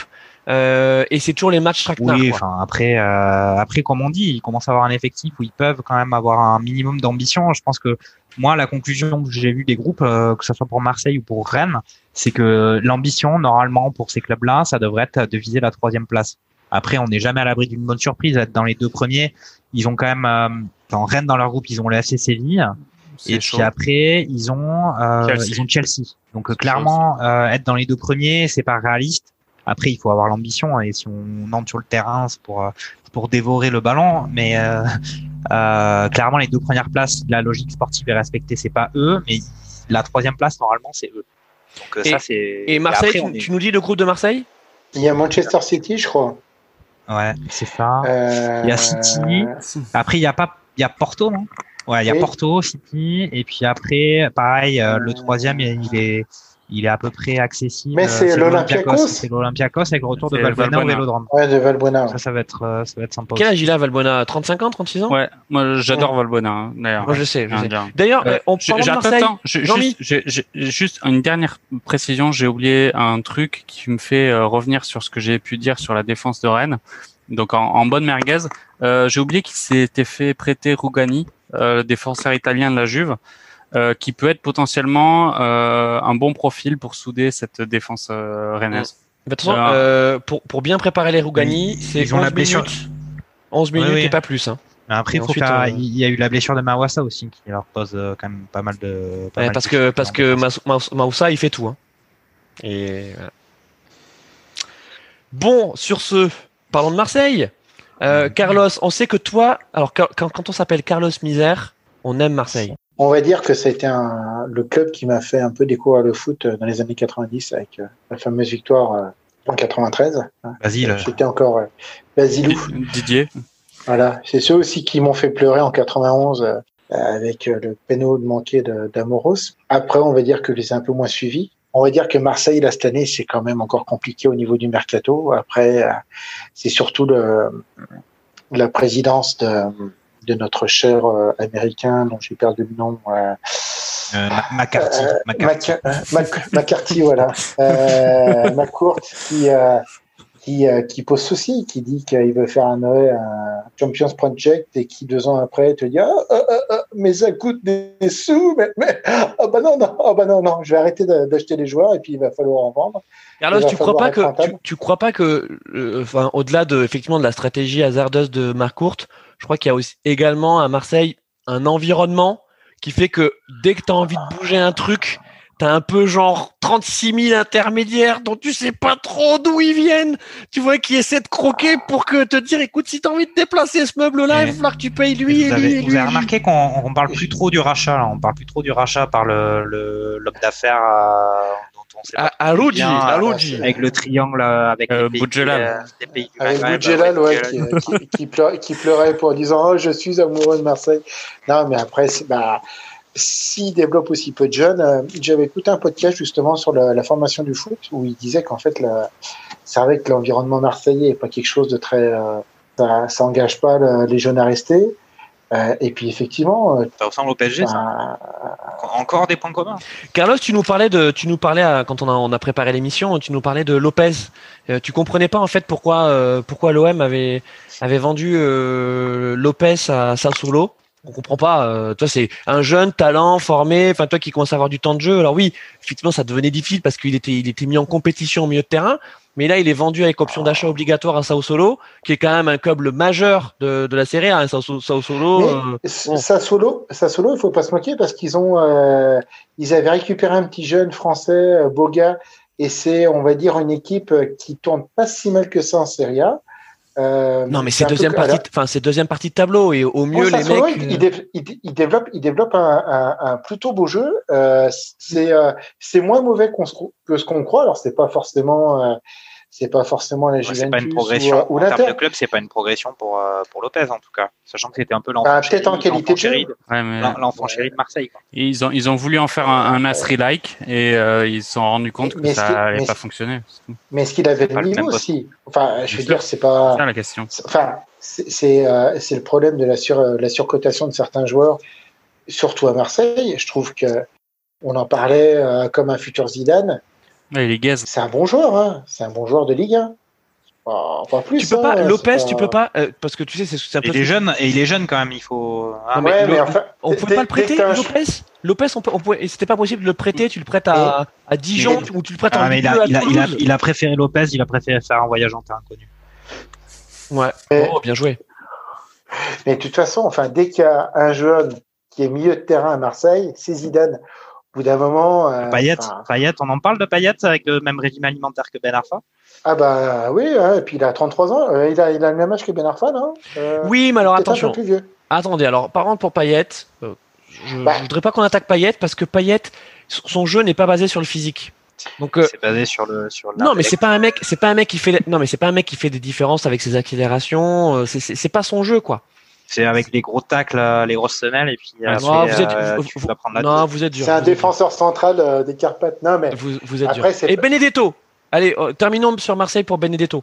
Euh, et c'est toujours les matchs traquenards. Oui, enfin après, euh, après comme on dit, ils commencent à avoir un effectif où ils peuvent quand même avoir un minimum d'ambition. Je pense que moi, la conclusion que j'ai vue des groupes, euh, que ce soit pour Marseille ou pour Rennes, c'est que l'ambition, normalement, pour ces clubs-là, ça devrait être de viser la troisième place. Après, on n'est jamais à l'abri d'une bonne surprise. Être dans les deux premiers, ils ont quand même, euh, en Rennes dans leur groupe, ils ont le FC Séville. Et chaud. puis après, ils ont, euh, ils ont Chelsea. Donc clairement, euh, être dans les deux premiers, c'est pas réaliste. Après, il faut avoir l'ambition et si on entre sur le terrain, c'est pour euh, pour dévorer le ballon. Mais euh, euh, clairement, les deux premières places, la logique sportive est respectée, c'est pas eux, mais la troisième place normalement, c'est eux. Donc et, ça, c'est. Et Marseille, et après, tu, est... tu, nous dis le groupe de Marseille? Il y a Manchester City, je crois. Ouais, c'est ça. Euh... Il y a City. Après, il y a pas, il y a Porto, non Ouais, il y a oui. Porto, City, et puis après, pareil, euh, le troisième, il est, il est à peu près accessible. Mais c'est l'Olympiakos. C'est l'Olympiakos avec le retour de Valbuena au Vélodrome. Ouais, de Valbuena. Ça, ça va être, ça va être sympa. Quel âge il a, Valbuena? 35 ans, 36 ans? Ouais, moi j'adore ouais. Valbuena, hein, d'ailleurs. Moi je sais, je sais. D'ailleurs, euh, on parle de Marseille. Juste, juste, une dernière précision, j'ai oublié un truc qui me fait euh, revenir sur ce que j'ai pu dire sur la défense de Rennes. Donc en, en bonne merguez, euh, j'ai oublié qu'il s'était fait prêter Rougani, euh, défenseur italien de la Juve. Euh, qui peut être potentiellement euh, un bon profil pour souder cette défense euh, rennaise. De toute façon, euh, pour, pour bien préparer les Rougani, c'est 11 la blessure. minutes. 11 minutes et pas plus. Hein. Après, il, faut faire... Euh, il y a eu la blessure de Mawassa aussi qui leur pose euh, quand même pas mal de. Pas mal parce, que, parce que Mawassa, il fait tout. Hein. Et Bon, sur ce, parlons de Marseille. Euh, Carlos, on sait que toi, alors quand, quand on s'appelle Carlos Misère, on aime Marseille. On va dire que ça a été un, le club qui m'a fait un peu découvrir le foot dans les années 90 avec la fameuse victoire en 93. Basile. J'étais encore Basilou. Didier. Voilà, c'est ceux aussi qui m'ont fait pleurer en 91 euh, avec euh, le péno de manqué d'Amoros. Après, on va dire que je les ai un peu moins suivis. On va dire que Marseille, là, cette année, c'est quand même encore compliqué au niveau du mercato. Après, euh, c'est surtout le, la présidence de, de notre cher américain, dont j'ai perdu le nom. Euh, McCarthy. McCarthy. McCarthy, voilà. Euh, McCourt, qui, euh, qui, pose souci, qui dit qu'il veut faire un, un Champions Project et qui deux ans après te dit ah, ah, ah, mais ça coûte des sous, mais, mais oh bah non, non, oh bah non, non, je vais arrêter d'acheter les joueurs et puis il va falloir en vendre. Carlos, tu crois pas que tu, crois pas que euh, enfin au-delà de effectivement de la stratégie hasardeuse de Marc Courte, je crois qu'il y a aussi également à Marseille un environnement qui fait que dès que tu as envie de bouger un truc, T'as un peu genre 36 000 intermédiaires dont tu sais pas trop d'où ils viennent. Tu vois, qui essaient de croquer pour que te dire, écoute, si t'as envie de déplacer ce meuble-là, il va falloir que tu payes lui et lui. Vous avez remarqué qu'on on parle plus trop du rachat, là. On parle plus trop du rachat par le, l'homme d'affaires euh, on sait pas. À, Luigi, à Luigi. Avec le triangle, euh, avec euh, les pays, euh, des pays du Avec Boudjelal, ouais, qui, qui, qui, pleurait, qui pleurait pour disant, oh, je suis amoureux de Marseille. Non, mais après, bah, s'il développe aussi peu de jeunes, euh, j'avais écouté un podcast justement sur la, formation du foot où il disait qu'en fait, c'est vrai que l'environnement marseillais n'est pas quelque chose de très. Euh, ça, ça engage pas les jeunes à rester. Euh, et puis effectivement, ça ressemble au PSG. Ça. Encore des points communs. Carlos, tu nous parlais de, tu nous parlais quand on a, on a préparé l'émission, tu nous parlais de Lopez. tu comprenais pas en fait pourquoi, pourquoi l'OM avait avait vendu Lopez à Sassuolo? On comprend pas. Euh, toi, c'est un jeune talent formé, enfin toi qui commence à avoir du temps de jeu. Alors oui, effectivement, ça devenait difficile parce qu'il était, il était mis en compétition au milieu de terrain. Mais là, il est vendu avec option d'achat obligatoire à Sao Solo, qui est quand même un club majeur de, de la série A. Hein, Sao, Solo. Euh, Sao Solo, Sao Solo, il faut pas se moquer parce qu'ils ont, euh, ils avaient récupéré un petit jeune français, euh, Boga, et c'est, on va dire, une équipe qui tourne pas si mal que ça en Série A. Euh, non, mais c'est deuxième partie, enfin c'est deuxième partie de tableau et au mieux les mecs. Il, il, il, développe, il développe un, un, un plutôt beau jeu. Euh, c'est euh, c'est moins mauvais qu'on que ce qu'on croit. Alors c'est pas forcément euh, c'est pas forcément la Juventus pas une progression. ou, ou en termes de club, c'est pas une progression pour euh, pour Lopez en tout cas, sachant que c'était un peu l'enfant bah, peut-être en qualité de chéri, l'enfant chéri de Marseille. Quoi. Ils ont ils ont voulu en faire un, un Asri-like et euh, ils se sont rendus compte que ça n'allait pas fonctionner. Mais est-ce qu'il avait le niveau aussi Enfin, je veux dire, c'est pas. C'est la question. Enfin, c'est euh, c'est le problème de la sur la surcotation de certains joueurs, surtout à Marseille. Je trouve que on en parlait comme un futur Zidane c'est un bon joueur, hein. c'est un bon joueur de Ligue 1. Pas, plus, tu peux pas, hein, Lopez, tu peux pas, euh, parce que tu sais, c'est un peu. Il est jeune, et il est jeune quand même, il faut. Ah, mais, on pouvait pas le prêter, Lopez? Lopez, on, peut, on pouvait, c'était pas possible de le prêter, tu le prêtes à, à Dijon, ou tu le prêtes ah, en il a, il, a, il, a, il, a, préféré Lopez, il a préféré faire un voyage en terre inconnu. Ouais, oh, bien joué. Mais de toute façon, enfin, dès qu'il y a un jeune qui est milieu de terrain à Marseille, c'est Zidane bout d'un moment. Euh, Payet, on en parle de Payet avec le même régime alimentaire que Ben Arfa Ah bah oui, et puis il a 33 ans, euh, il, a, il a le même âge que Ben Arfa, non? Euh, Oui, mais alors attention. Attendez, alors par contre pour Payet, je ne bah. voudrais pas qu'on attaque Payet parce que Payet, son jeu n'est pas basé sur le physique. Donc c'est basé sur le sur Non, mais c'est pas un mec, c'est pas un mec qui fait non mais c'est pas un mec qui fait des différences avec ses accélérations, c'est pas son jeu quoi. C'est avec les gros tacles, les grosses semelles, et puis ah, non, vous êtes, euh, vous, non, vous êtes dur. C'est un défenseur central euh, des Carpates. Non, mais vous, vous êtes après, dur. Et Benedetto. Allez, oh, terminons sur Marseille pour Benedetto.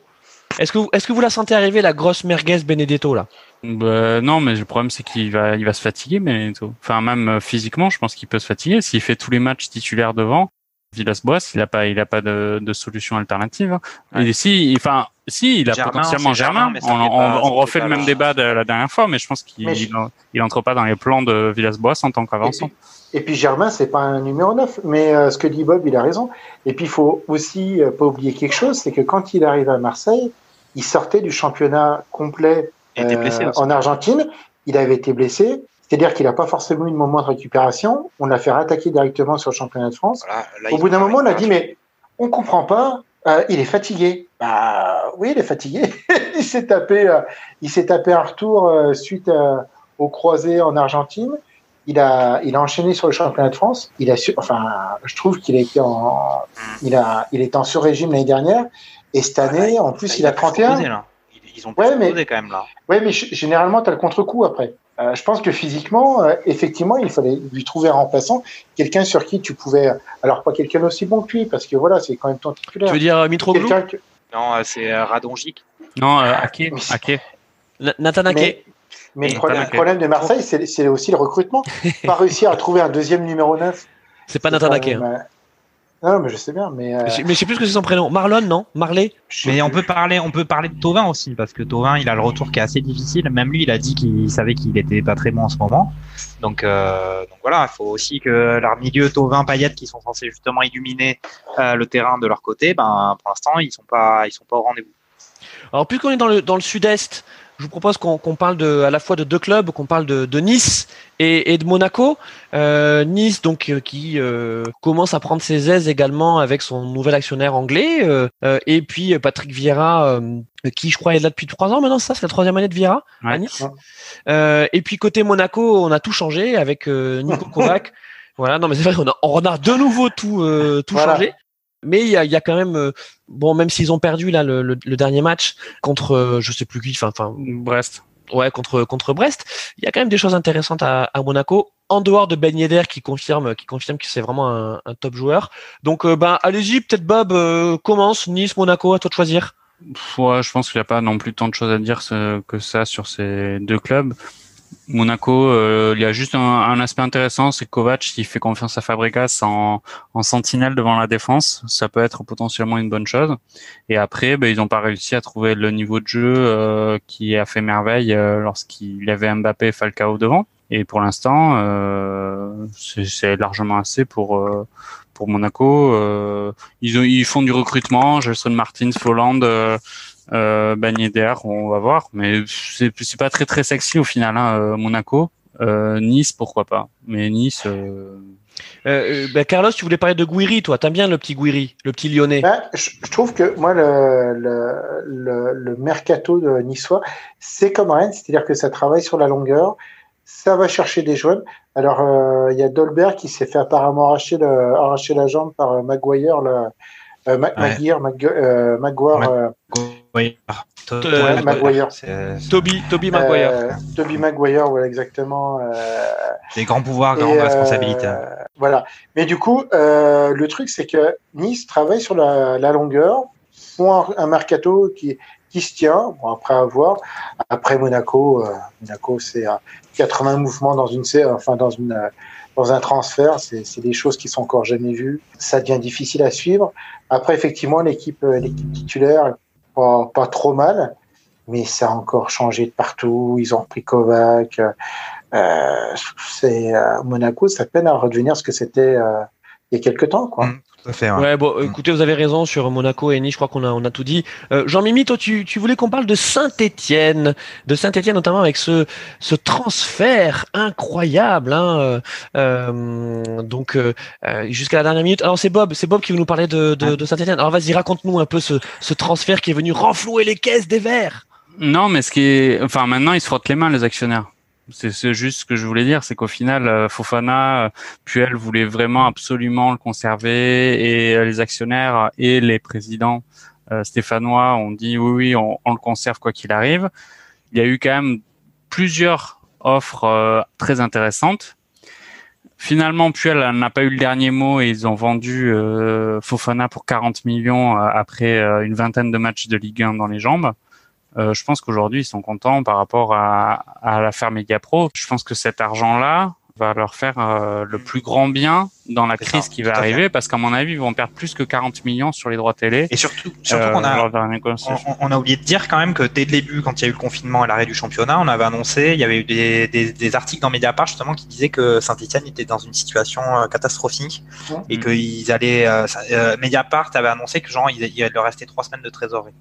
Est-ce que, vous, est-ce que vous la sentez arriver la grosse merguez Benedetto là? Bah, Non, mais le problème c'est qu'il va, il va se fatiguer Benedetto. Enfin, même euh, physiquement, je pense qu'il peut se fatiguer s'il fait tous les matchs titulaires devant. Villas-Boas, il a pas, il a pas de, de solution alternative. Et si, enfin, si, il a potentiellement Germain. on, on, refait le même débat de la dernière fois, mais je pense qu'il il, entre pas dans les plans de Villas-Boas en tant qu'avançant. Et puis Germain, c'est pas un numéro 9, mais euh, ce que dit Bob, il a raison. Et puis il faut aussi euh, pas oublier quelque chose, c'est que quand il arrive à Marseille, il sortait du championnat complet euh, en Argentine, il avait été blessé, c'est-à-dire qu'il n'a pas forcément eu de moment de récupération. On l'a fait attaquer directement sur le championnat de France. Au bout d'un moment, on a dit mais on comprend pas. Euh, il est fatigué. Bah oui, il est fatigué. il s'est tapé, euh, il s'est tapé un retour euh, suite au croisé en Argentine. Il a, il a enchaîné sur le championnat de France. Il a, su, enfin, je trouve qu'il a été en, il a, il est en sur-régime l'année dernière. Et cette année, en plus, il, a 31. Ils ont ouais, mais, quand même là. Ouais, mais généralement, tu as le contre-coup après. Euh, je pense que physiquement, euh, effectivement, il fallait lui trouver un remplaçant, quelqu'un sur qui tu pouvais. Alors, pas quelqu'un aussi bon que lui, parce que voilà, c'est quand même ton titulaire. Tu veux dire euh, Mitroglou Non, c'est Radonjic. Non, Ake. Ake. Nathan Ake. Mais, le, problème, de Marseille, c'est aussi le recrutement. pas réussir à trouver un deuxième numéro 9. C'est pas Nathan Ake. Hein. Non, mais je sais bien, mais. Euh... Mais je sais plus ce que c'est son prénom. Marlon, non? Marley? Mais on peut parler, on peut parler de Tovin aussi parce que Tovin, il a le retour qui est assez difficile. Même lui, il a dit qu'il savait qu'il était pas très bon en ce moment. Donc, euh, donc voilà, il faut aussi que leur milieu Tovin, Payet, qui sont censés justement illuminer euh, le terrain de leur côté, ben pour l'instant, ils sont pas, ils sont pas au rendez-vous. Alors, puisqu'on est dans le dans le sud-est, je vous propose qu'on parle de, à la fois de deux clubs, qu'on parle de, de, Nice et, et de Monaco. Euh, nice, donc, euh, qui euh, commence à prendre ses aises également avec son nouvel actionnaire anglais, euh, et puis Patrick Vieira, qui je crois est là depuis trois ans maintenant. Ça, c'est la troisième année de Vieira à Nice. et puis côté Monaco, on a tout changé avec Nico Kovac. voilà, non mais c'est vrai, on a, on a de nouveau tout tout changé mais il y a, y a, quand même euh, bon même s'ils ont perdu là le, le, dernier match contre euh, je sais plus qui enfin enfin Brest. Ouais contre contre Brest il y a quand même des choses intéressantes à, à Monaco en dehors de Ben Yedder qui confirme qui confirme que c'est vraiment un, un, top joueur. Donc euh, ben allez-y peut-être Bob commence Nice Monaco à toi de choisir. Ouais je pense qu'il n'y a pas non plus tant de choses à dire que ça sur ces deux clubs Monaco, euh, il y a juste un, aspect intéressant, c'est Kovac qui fait confiance à Fabregas en, en, sentinelle devant la défense. Ça peut être potentiellement une bonne chose. Et après, ben, ils n'ont pas réussi à trouver le niveau de jeu euh, qui a fait merveille euh, lorsqu'il y avait Mbappé et Falcao devant. Et pour l'instant, c'est largement assez pour pour Monaco. ils, ont, ils font du recrutement. Gelson Martins, Folland euh, d'air, on va voir, mais c'est c'est pas très très sexy au final. Hein, euh, Monaco, euh, Nice, pourquoi pas, mais Nice. Euh... Euh, bah, Carlos, tu voulais parler de Guiri, toi. T'aimes bien le petit Guiri, le petit Lyonnais? Ben, je, trouve que moi, le, le, le, le mercato de niçois, c'est comme Rennes, c'est-à-dire que ça travaille sur la longueur, ça va chercher des jeunes. Alors, il y a Dolbert qui s'est fait apparemment arracher, le, arracher la jambe par Maguire, le, euh, Maguire, euh, Maguire, euh, Maguire. Toby, Toby Maguire. Toby Maguire, voilà, exactement. Des grands pouvoirs, grandes responsabilités. Voilà. Mais du coup, le truc, c'est que Nice travaille sur la, la longueur, font un, un, mercato qui, qui se tient, bon, après avoir. Après Monaco, Monaco, c'est 80 mouvements dans une, enfin, dans une, dans un transfert, c'est des choses qui sont encore jamais vues. Ça devient difficile à suivre. Après, effectivement, l'équipe euh, l'équipe titulaire, pas, pas trop mal, mais ça a encore changé de partout. Ils ont repris Kovac. Euh, c'est euh, Monaco, ça peine à redevenir ce que c'était euh, il y a quelques temps, quoi. Mmh ouais. bon, mm. écoutez, vous avez raison sur Monaco et Nice. Je crois qu'on a, on a tout dit. Euh, Jean-Mimi, toi, tu, tu voulais qu'on parle de Saint-Étienne, de Saint-Étienne notamment avec ce, ce transfert incroyable. Hein, euh, euh donc euh, euh, jusqu'à la dernière minute. Alors c'est Bob, c'est Bob qui veut nous parler de, de, de Saint-Étienne. Alors vas-y, raconte-nous un peu ce, ce transfert qui est venu renflouer les caisses des Verts. Non, mais ce qui est, enfin maintenant ils se frottent les mains les actionnaires. C'est juste ce que je voulais dire, c'est qu'au final, euh, Fofana, euh, Puel voulait vraiment absolument le conserver et euh, les actionnaires et les présidents stéphanois ont dit oui, oui, on, on le conserve quoi qu'il arrive. Il y a eu quand même plusieurs offres très intéressantes. Finalement, Puel n'a pas eu le dernier mot et ils ont vendu Fofana pour 40 millions après une vingtaine de matchs de Ligue 1 dans les jambes. Euh, je pense qu'aujourd'hui ils sont contents par rapport à, à l'affaire Pro. Je pense que cet argent-là, va leur faire euh, le plus grand bien dans la crise ça, qui va arriver, parce qu'à mon avis, ils vont perdre plus que 40 millions sur les droits télé. Et surtout, surtout euh, qu'on a, la négociation. on, on a oublié de dire quand même que dès le début, quand il y a eu le confinement et l'arrêt du championnat, on avait annoncé, il y avait eu des, des, des articles dans Mediapart justement qui disaient que Saint-Etienne était dans une situation euh, catastrophique et qu'ils allaient. Euh, euh, Mediapart avait annoncé que genre il, il leur restait trois semaines de trésorerie.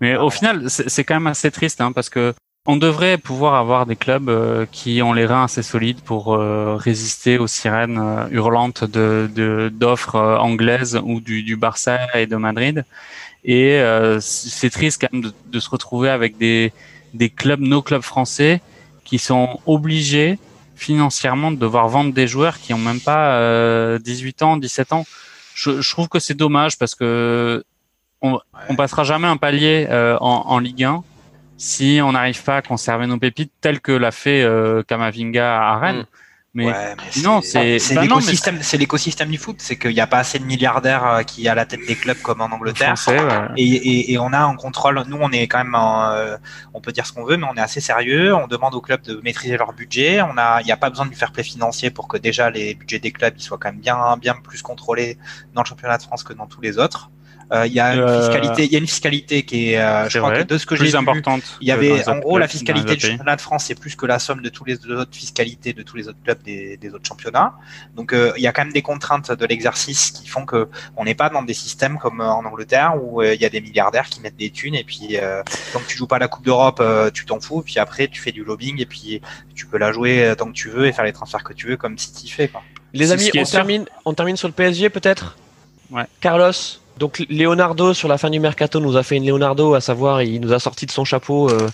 Mais au final, c'est quand même assez triste, hein, parce que on devrait pouvoir avoir des clubs euh, qui ont les reins assez solides pour euh, résister aux sirènes euh, hurlantes de d'offres anglaises ou du, du Barça et de Madrid. Et c'est triste quand même de, de se retrouver avec des des clubs, nos clubs français, qui sont obligés financièrement de devoir vendre des joueurs qui ont même pas euh, 18 ans, 17 ans. Je, je trouve que c'est dommage parce que on, on passera jamais un palier euh, en, en Ligue 1 si on n'arrive pas à conserver nos pépites telles que l'a fait euh, Kamavinga à Rennes. Mm. Mais Ouais, mais non, c'est- bah l'écosystème, c'est l'écosystème du foot, c'est qu'il n'y a pas assez de milliardaires euh, qui à la tête des clubs comme en Angleterre. français, ouais. Et, et, et on a un contrôle. Nous, on est quand même, en, on peut dire ce qu'on veut, mais on est assez sérieux. On demande aux clubs de maîtriser leur budget. On a, il n'y a pas besoin du fair play financier pour que déjà les budgets des clubs ils soient quand même bien, bien plus contrôlés dans le championnat de France que dans tous les autres. Euh, Il y a une Euh, fiscalité, il y a une fiscalité qui est, euh, je crois vrai, que de ce que j'ai vu, importante. il y avait, en gros, la clubs, fiscalité du championnat de France, c'est plus que la somme de tous les autres fiscalités de tous les autres clubs des, des autres championnats. Donc, euh, il y a quand même des contraintes de l'exercice qui font que on n'est pas dans des systèmes comme en Angleterre où euh, il y a des milliardaires qui mettent des thunes et puis euh, tant que tu joues pas la Coupe d'Europe, euh, tu t'en fous. Puis après, tu fais du lobbying et puis tu peux la jouer tant que tu veux et faire les transferts que tu veux comme City fait. Quoi. Les amis, on termine, on termine sur le PSG peut-être? Ouais. Carlos? Donc Leonardo sur la fin du mercato nous a fait une Leonardo, à savoir il nous a sorti de son chapeau euh,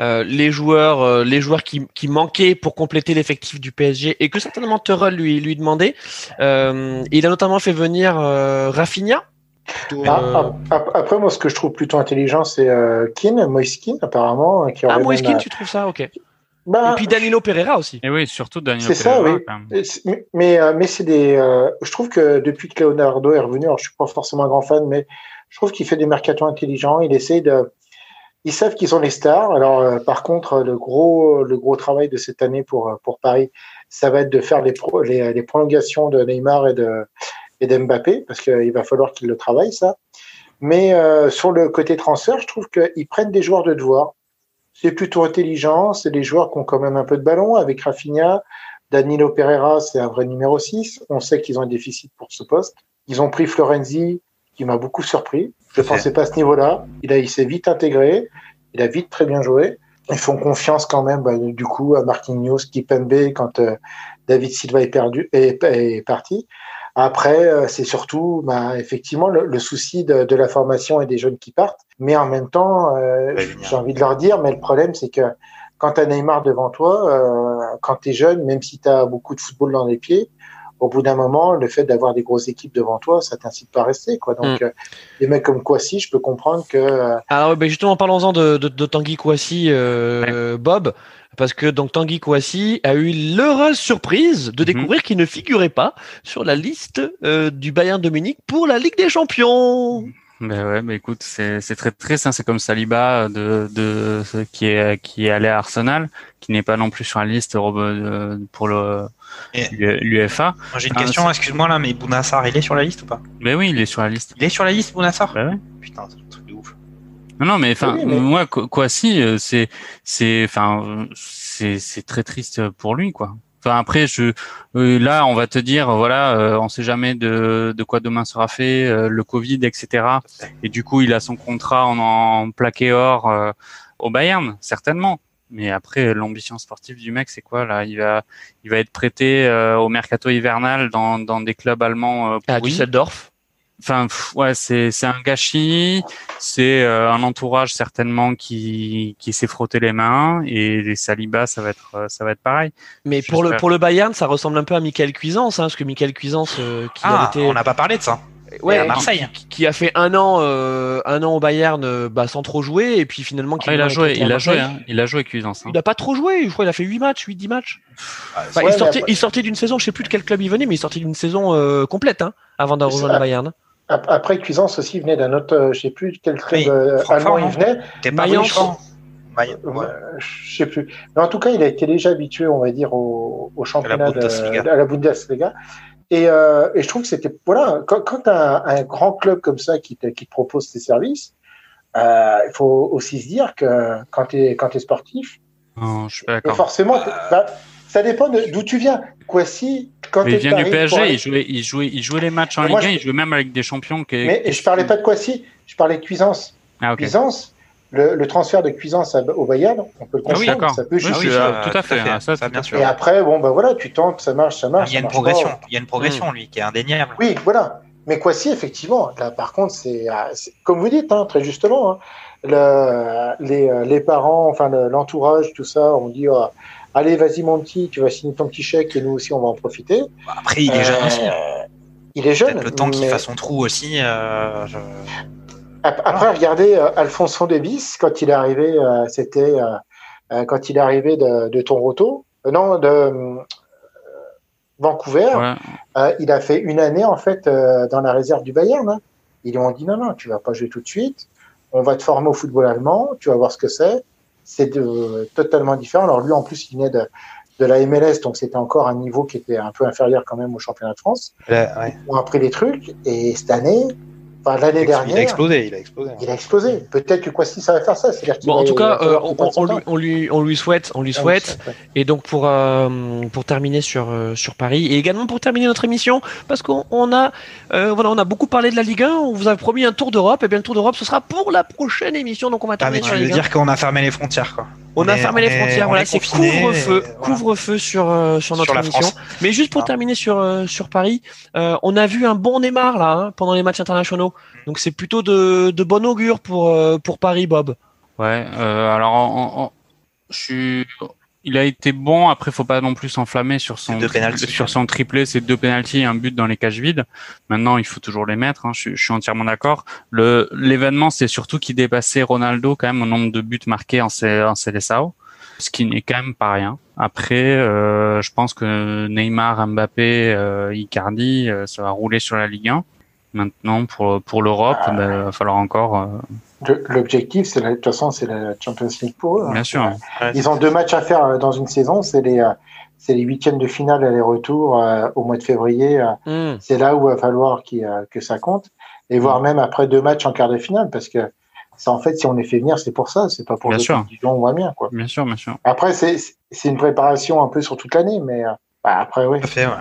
euh, les joueurs, euh, les joueurs qui, qui manquaient pour compléter l'effectif du PSG et que certainement Tuchel lui lui demandait. Il a notamment fait venir Rafinha. plutôt, Ah, ap- après, moi, ce que je trouve plutôt intelligent, c'est Moïse Keane, apparemment. Qui ah euh, tu trouves ça? Ok. Bah, Et puis Danilo Pereira aussi. Et oui, surtout Daniel C'est ça, Pereira, oui. quand même. C'est- Mais, mais, euh, mais c'est des. euh, je trouve que depuis que Leonardo est revenu, alors je suis pas forcément un grand fan, mais je trouve qu'il fait des mercatos intelligents. Il essaie de. Ils savent qu'ils ont les stars. Alors, euh, par contre, le gros, le gros travail de cette année pour pour Paris, ça va être de faire les pro, les, les prolongations de Neymar et de et d'Mbappé, parce qu'il va falloir qu'ils le travaillent ça. Mais euh, sur le côté transfert, je trouve qu'ils prennent des joueurs de devoir. C'est plutôt intelligent. C'est des joueurs qui ont quand même un peu de ballon avec Rafinha. Danilo Pereira, c'est un vrai numéro 6. On sait qu'ils ont un déficit pour ce poste. Ils ont pris Florenzi, qui m'a beaucoup surpris. Je ne pensais pas à ce niveau-là. Il, a, il s'est vite intégré. Il a vite très bien joué. Ils font confiance quand même, bah, du coup, à Marquinhos, Kipembe, quand euh, David Silva est, perdu, est, est parti. Après, euh, c'est surtout bah, effectivement le, le souci de, de la formation et des jeunes qui partent. Mais en même temps, euh, j'ai envie de leur dire, mais le problème, c'est que quand tu as Neymar devant toi, euh, quand tu es jeune, même si tu as beaucoup de football dans les pieds, au bout d'un moment, le fait d'avoir des grosses équipes devant toi, ça t'incite pas à rester. Quoi. Donc, euh, des mecs comme Kwasi, je peux comprendre que euh, Alors ben justement, parlons-en de, de, de Tanguy euh, Bob, parce que donc Tanguy Kouassi a eu l'heureuse surprise de Mhm. découvrir qu'il ne figurait pas sur la liste euh, du Bayern de Munich pour la Ligue des Champions. Ben ouais, mais écoute, c'est c'est très triste. Hein. C'est comme Saliba de de qui est qui est allé à Arsenal, qui n'est pas non plus sur la liste euh, pour le. Moi, j'ai une Ah, question, excuse-moi là, mais Bounassar, il est sur la liste ou pas? Mais oui, il est sur la liste. Il est sur la liste, Bounassar? Ben ouais. Putain, c'est un truc de ouf. Non, non, mais enfin, Oui, mais- moi, quoi, quoi si, euh, c'est, c'est, enfin, c'est, c'est très triste pour lui, quoi. Enfin, après, je, euh, là, on va te dire, voilà, euh, on sait jamais de, de quoi demain sera fait, euh, le Covid, etc. Et du coup, il a son contrat en, en plaqué or euh, au Bayern, certainement. Mais après, l'ambition sportive du mec, c'est quoi là? Il va, il va être prêté euh, au mercato hivernal dans, dans des clubs allemands euh, À. Düsseldorf. Enfin, ouais, c'est c'est un gâchis. C'est euh, un entourage certainement qui qui s'est frotté les mains et les Saliba, ça va être euh, ça va être pareil. Mais pour le pour le Bayern, ça ressemble un peu à Michael Cuisance, hein, parce que Michael Cuisance euh, qui Ah, avait été on n'a pas parlé de ça. ouais, à qui- Marseille. qui, qui a fait un an euh, un an au Bayern bah, sans trop jouer et puis finalement qui Ah, il a joué, il a joué, hein. il a joué Cuisance. hein. Il n'a pas trop joué, je crois qu'il a fait 8 matchs, 8 10 matchs. Enfin, Ouais, il, sortait, après- il sortait d'une saison, je sais plus de quel club il venait, mais il sortait d'une saison euh, complète hein, avant de rejoindre le Bayern. Ap- après Cuisance aussi il venait d'un autre, euh, je sais plus quel club Oui, euh, allemand il venait. T'es pas Mayence. venu, je sais plus. Mais en tout cas, il a été déjà habitué, on va dire, au, championnat de, à la Bundesliga. Et, euh, et je trouve que c'était voilà, quand, quand tu as un, grand club comme ça qui te, qui te propose tes services, euh, il faut aussi se dire que quand tu es, quand es sportif, non, je suis pas d'accord. Forcément, bah, ça dépend d'où tu viens. Kwasi, quand il vient du PSG, il, jouait, il, jouait, il jouait les matchs en Ligue 1, il jouait même avec des champions. Qui, mais je parlais pas de Kwasi, je parlais de Cuisance. Ah, Cuisance, le, le, transfert de Cuisance au Bayern, on peut le ah comprendre, ça peut justifier. Oui, tout à fait, hein, ça, ça, bien sûr. Et après, bon, bah voilà, tu tentes, ça marche, ça marche. Il y a une progression, il y a une progression, lui, qui est indéniable. Oui, voilà. Mais Kwasi, effectivement, là, par contre, c'est comme vous dites, hein, très justement, hein, le, les, les, parents, enfin l'entourage, tout ça, on dit oh, allez, vas-y mon petit, tu vas signer ton petit chèque et nous aussi on va en profiter. Bah, après, il est jeune aussi. Euh, il est jeune. Le temps qu'il fasse son trou aussi. Euh, après, regardez euh, Alfonso Davis quand il est arrivé, c'était quand il est arrivé de, de Toronto, non de Vancouver. il a fait une année en fait dans la réserve du Bayern. Hein. Ils lui ont dit non non, tu vas pas jouer tout de suite on va te former au football allemand, tu vas voir ce que c'est. C'est totalement différent. Alors lui, en plus, il venait de, de la MLS, donc c'était encore un niveau qui était un peu inférieur quand même au championnat de France. Ouais, On a pris les trucs, et cette année, Enfin, l'année dernière. Il a explosé, il a explosé. Il a explosé. Peut-être que quoi si ça va faire ça. Bon, en tout cas, euh, on, lui, on, lui, souhaite, on lui ah souhaite. Et donc pour euh, pour terminer sur euh, sur Paris et également pour terminer notre émission, parce qu'on a voilà, on a beaucoup parlé de la Ligue 1. On vous a promis un tour d'Europe. Et bien le tour d'Europe, ce sera pour la prochaine émission. Donc on va terminer. Ah, mais tu veux dire qu'on a fermé les frontières, quoi. On, a fermé les frontières, voilà, c'est couvre-feu, couvre-feu sur sur notre émission. Mais juste pour ah. terminer sur sur Paris, on a vu un bon Neymar là hein, pendant les matchs internationaux. Donc c'est plutôt de, de bon augure pour, euh, pour Paris, Bob. Ouais, euh, alors je suis il a été bon. Après, faut pas non plus s'enflammer sur son sur son triplé. C'est deux pénalties et un but dans les cages vides. Maintenant, il faut toujours les mettre. Hein. Je, je, suis entièrement d'accord. Le l'événement, c'est surtout qu'il dépassait Ronaldo quand même au nombre de buts marqués en, en Célessao, ce qui n'est quand même pas rien. Après, euh, je pense que Neymar, Mbappé, euh, Icardi, euh, ça va rouler sur la Ligue 1. Maintenant, pour, pour l'Europe, ah. ben, il va falloir encore. Euh, l'objectif, c'est de toute façon, c'est la Champions League pour eux. Hein. Bien sûr. Ils ont deux matchs à faire euh, dans une saison. C'est les, euh, c'est les huitièmes de finale aller-retour au mois de février. Hmm. C'est là où il va falloir que ça compte. Et voire hmm. même après deux matchs en quart de finale, parce que ça, en fait, si on les fait venir, c'est pour ça. C'est pas pour bien sûr. on voit bien, quoi. Bien sûr, bien sûr. Après, c'est une préparation un peu sur toute l'année, mais bah, après, oui. Fait, ouais.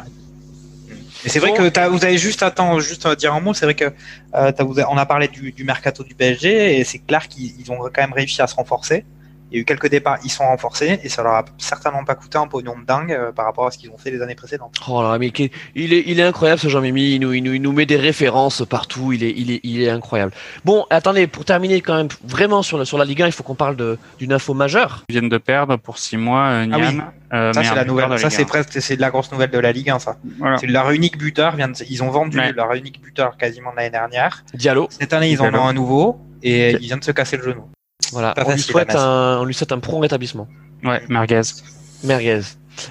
Et c'est vrai que vous avez juste attends, juste à dire un mot. C'est vrai que euh, on a parlé du, du mercato du PSG et c'est clair qu'ils ont quand même réussi à se renforcer. Il y a eu quelques départs, ils sont renforcés et ça leur a certainement pas coûté un pognon de dingue euh, par rapport à ce qu'ils ont fait les années précédentes. Oh là, mais il est, il est incroyable ce Jean-Mimi. Il nous, il, nous, il nous met des références partout. Il est, il est, il est incroyable. Bon, attendez, pour terminer quand même vraiment sur, sur la Ligue 1, il faut qu'on parle d'une info majeure. Ils viennent de perdre pour six mois euh, ah Nian. Euh, ça c'est la nouvelle. Ça c'est presque, c'est de la grosse nouvelle de la Ligue 1 ça. C'est leur unique buteur. Vient ils ont vendu leur unique buteur quasiment l'année dernière. Diallo. Cette année ils en ont un nouveau et il vient de se casser le genou. Voilà, on lui, souhaite un, on lui souhaite un prompt rétablissement. Ouais, merguez. Merguez.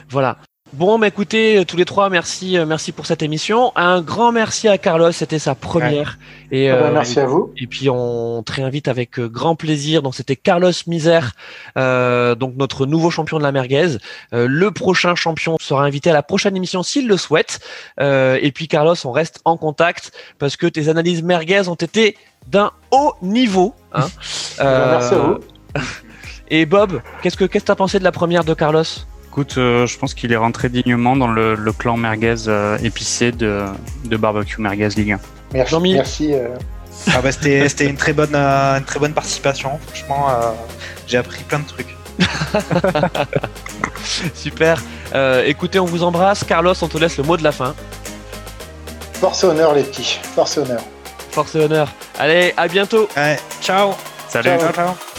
Voilà. Bon, bah écoutez, tous les trois, merci, euh, merci pour cette émission. Un grand merci à Carlos, c'était sa première. Et, ah bah, euh, merci à vous. Et puis on te réinvite avec euh, grand plaisir. Donc c'était Carlos Misère, euh, donc notre nouveau champion de la merguez. le prochain champion sera invité à la prochaine émission s'il le souhaite. et puis Carlos, on reste en contact parce que tes analyses merguez ont été d'un haut niveau. Hein. Merci à vous. Et Bob, qu'est-ce que qu'est-ce que t'as pensé de la première de Carlos? Écoute, euh, je pense qu'il est rentré dignement dans le, clan merguez euh, épicé de, de barbecue merguez Ligue 1. Merci. merci euh. ah bah, c'était une très bonne une très bonne participation. Franchement, j'ai appris plein de trucs. Super. écoutez, on vous embrasse. Carlos, on te laisse le mot de la fin. Force et honneur, les petits. Force et honneur. Force et honneur. Allez, à bientôt. ciao. Salut. ciao. ciao.